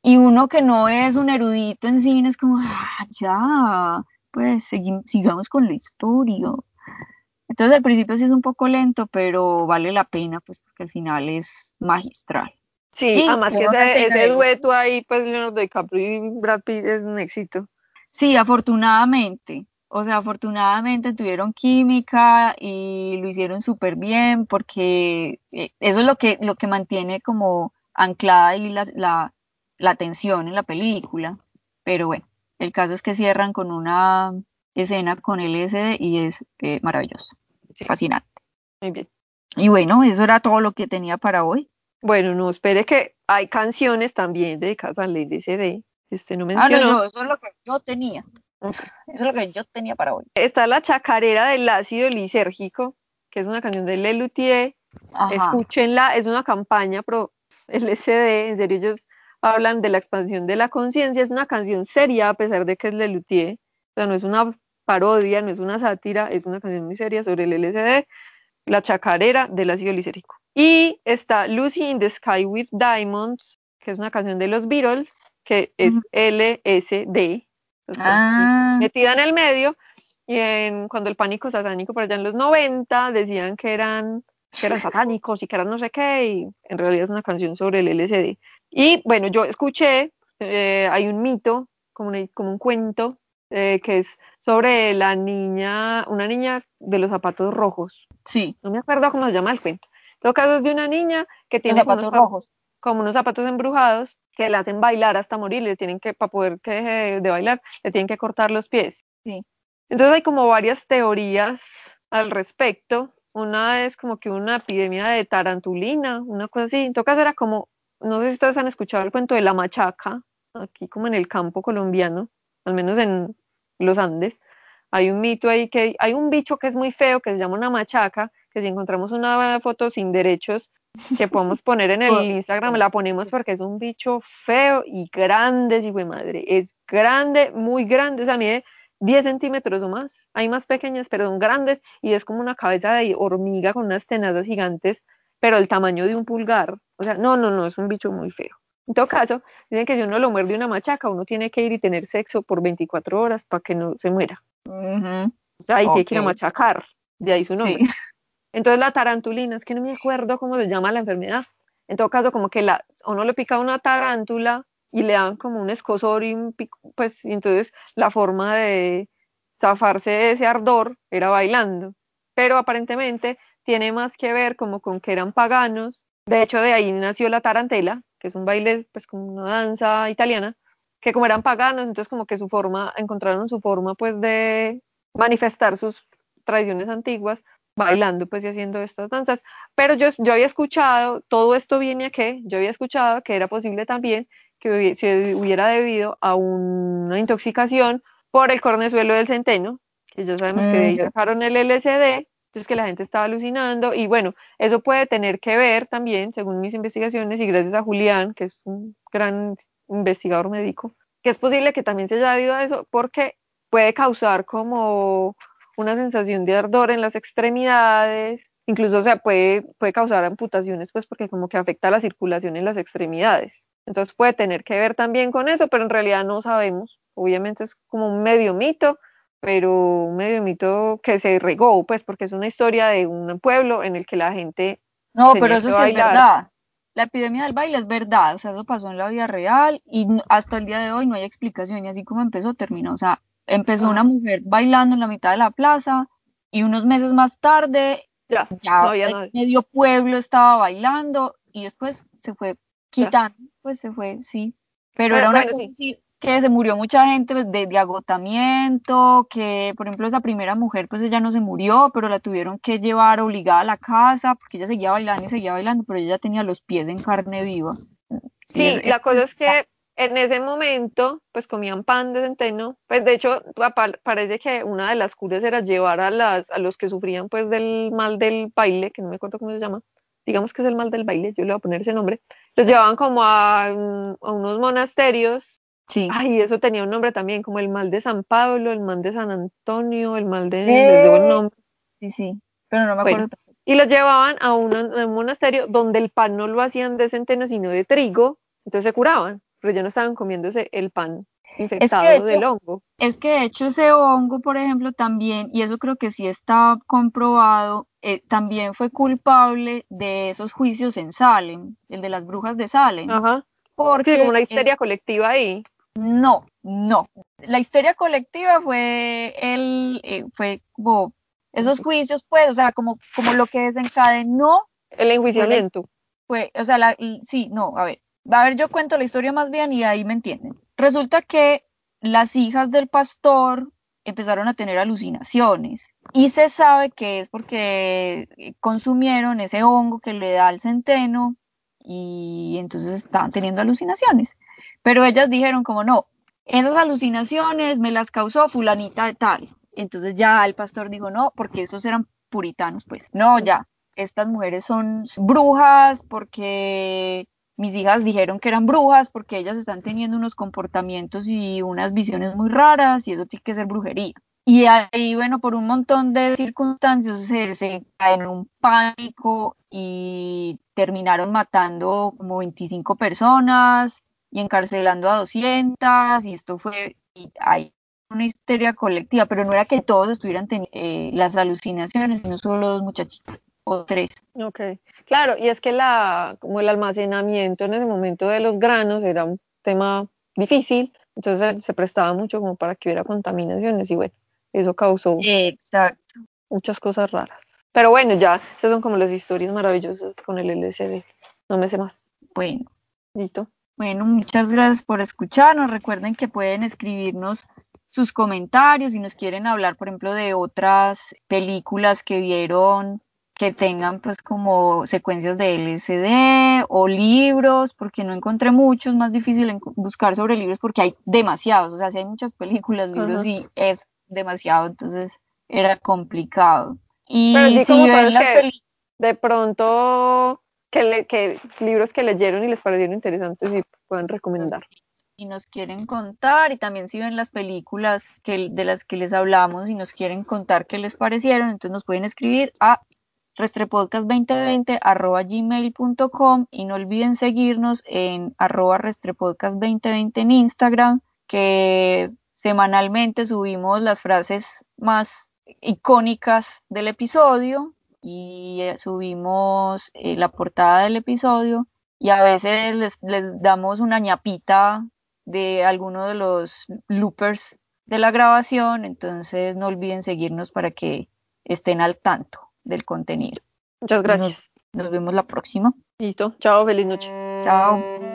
Y uno que no es un erudito en cine es como, ah, ya, pues sigamos con la historia. Entonces al principio sí es un poco lento, pero vale la pena, pues porque al final es magistral. Sí, además que ese, ese dueto ahí, pues Leonardo DiCaprio y Brad Pitt es un éxito. Sí, afortunadamente. O sea, afortunadamente tuvieron química y lo hicieron súper bien porque eh, eso es lo que, lo que mantiene como anclada ahí la, la, la tensión en la película. Pero bueno, el caso es que cierran con una escena con LSD y es eh, maravilloso, fascinante. Muy bien. Y bueno, eso era todo lo que tenía para hoy. Bueno, no, espere que hay canciones también dedicadas al LSD. Este no mencionó. Ah, no, eso es lo que yo tenía. Eso es lo que yo tenía para hoy. Está la chacarera del ácido lisérgico, que es una canción de Lelutier. Escúchenla, es una campaña pro LSD. En serio, ellos hablan de la expansión de la conciencia. Es una canción seria, a pesar de que es Lelutier. O sea, no es una parodia, no es una sátira, es una canción muy seria sobre el LSD. La chacarera del ácido lisérgico. Y está Lucy in the Sky with Diamonds, que es una canción de los Beatles, que es LSD Ah. metida en el medio. Y en, cuando el pánico satánico por allá en los 90 decían que eran, que eran satánicos y que eran no sé qué, y en realidad es una canción sobre el LSD. Y bueno, yo escuché, eh, hay un mito, como, como un cuento, eh, que es sobre la niña, una niña de los zapatos rojos. Sí. No me acuerdo cómo se llama el cuento. En todo caso es de una niña que tiene zapatos rojos. como unos zapatos embrujados que la hacen bailar hasta morir, le tienen que, para poder que deje de bailar, le tienen que cortar los pies. Sí. Entonces hay como varias teorías al respecto. Una es como que una epidemia de tarantulina, una cosa así. En todo caso era como, no sé si ustedes han escuchado el cuento de la machaca, aquí como en el campo colombiano, al menos en los Andes. Hay un mito ahí que hay un bicho que es muy feo que se llama una machaca, que si encontramos una foto sin derechos, que podemos poner en el Instagram, la ponemos porque es un bicho feo y grande, si fue madre. Es grande, muy grande, o sea, mide 10 centímetros o más. Hay más pequeñas, pero son grandes y es como una cabeza de hormiga con unas tenazas gigantes, pero el tamaño de un pulgar. O sea, no, no, no, es un bicho muy feo. En todo caso, dicen que si uno lo muerde una machaca, uno tiene que ir y tener sexo por 24 horas para que no se muera. O sea, hay que ir a machacar, de ahí su nombre. Entonces la tarantulina, es que no me acuerdo cómo se llama la enfermedad. En todo caso, como que la, uno le pica una tarántula y le dan como un escosor y un pico, pues y entonces la forma de zafarse de ese ardor era bailando. Pero aparentemente tiene más que ver como con que eran paganos. De hecho, de ahí nació la tarantela, que es un baile, pues como una danza italiana, que como eran paganos, entonces como que su forma, encontraron su forma pues de manifestar sus tradiciones antiguas bailando pues y haciendo estas danzas. Pero yo, yo había escuchado, todo esto viene a que yo había escuchado que era posible también que se hubiera debido a una intoxicación por el cornezuelo del centeno, que ya sabemos que de ahí sacaron el LSD, entonces que la gente estaba alucinando y bueno, eso puede tener que ver también, según mis investigaciones y gracias a Julián, que es un gran investigador médico, que es posible que también se haya debido a eso porque puede causar como una sensación de ardor en las extremidades, incluso o sea, puede, puede causar amputaciones, pues porque como que afecta la circulación en las extremidades. Entonces puede tener que ver también con eso, pero en realidad no sabemos. Obviamente es como un medio mito, pero un medio mito que se regó, pues porque es una historia de un pueblo en el que la gente... No, pero eso sí es verdad. La epidemia del baile es verdad, o sea, eso pasó en la vida real y hasta el día de hoy no hay explicación y así como empezó, terminó. O sea, Empezó una mujer bailando en la mitad de la plaza y unos meses más tarde ya, medio pueblo estaba bailando y después se fue quitando, pues se fue, sí. Pero, era una cosa que se murió mucha gente pues, de, agotamiento, que por ejemplo esa primera mujer pues ella no se murió, pero la tuvieron que llevar obligada a la casa porque ella seguía bailando y seguía bailando, pero ella tenía los pies en carne viva. Sí, la cosa es que en ese momento, pues comían pan de centeno. Pues de hecho, parece que una de las curas era llevar a, las, a los que sufrían pues del mal del baile, que no me acuerdo cómo se llama, digamos que es el mal del baile, yo le voy a poner ese nombre, los llevaban como a, unos monasterios. Sí. Ay, eso tenía un nombre también, como el mal de San Pablo, el mal de San Antonio, el mal de... Eh, nombre. Sí, sí, pero no me acuerdo. y los llevaban a un, a un monasterio donde el pan no lo hacían de centeno, sino de trigo, entonces se curaban pero ya no estaban comiéndose el pan infectado del hongo. Es que de hecho ese hongo, por ejemplo, también, y eso creo que sí está comprobado, eh, también fue culpable de esos juicios en Salem, el de las brujas de Salem. Ajá. Porque como una histeria colectiva ahí. No, no. La histeria colectiva fue el, eh, fue como esos juicios, pues, o sea, como, como lo que desencadenó. El enjuiciamiento. Fue, o sea, la, sí, no, a ver, a ver, yo cuento la historia más bien y ahí me entienden. Resulta que las hijas del pastor empezaron a tener alucinaciones y se sabe que es porque consumieron ese hongo que le da al centeno y entonces estaban teniendo alucinaciones. Pero ellas dijeron como no, esas alucinaciones me las causó fulanita de tal. Entonces ya el pastor dijo no, porque esos eran puritanos, pues no, ya, estas mujeres son brujas porque mis hijas dijeron que eran brujas porque ellas están teniendo unos comportamientos y unas visiones muy raras y eso tiene que ser brujería. Y ahí, bueno, por un montón de circunstancias se, se en un pánico y terminaron matando como 25 personas y encarcelando a 200 y esto fue, y hay una histeria colectiva, pero no era que todos estuvieran teniendo eh, las alucinaciones, sino solo dos muchachitas o tres. Ok, claro, y es que la, como el almacenamiento en el momento de los granos era un tema difícil, entonces se prestaba mucho como para que hubiera contaminaciones y bueno, eso causó Exacto. muchas cosas raras. Pero bueno, ya, esas son como las historias maravillosas con el LSD. No me sé más. Bueno. Listo. Bueno, muchas gracias por escucharnos. Recuerden que pueden escribirnos sus comentarios si nos quieren hablar, por ejemplo, de otras películas que vieron que tengan pues como secuencias de LCD o libros, porque no encontré muchos, más difícil buscar sobre libros porque hay demasiados, o sea, si hay muchas películas, libros y es demasiado, entonces era complicado. Y si ven la de pronto que, que libros que leyeron y les parecieron interesantes y pueden recomendar. Y nos quieren contar y también si ven las películas que, de las que les hablamos y nos quieren contar qué les parecieron, entonces nos pueden escribir a restrepodcast2020 arroba gmail.com y no olviden seguirnos en arroba restrepodcast2020 en Instagram que semanalmente subimos las frases más icónicas del episodio y eh, subimos eh, la portada del episodio y a veces les, les damos una ñapita de alguno de los loopers de la grabación, entonces no olviden seguirnos para que estén al tanto del contenido. Muchas gracias. Nos, nos vemos la próxima. Listo. Chao, feliz noche. Chao.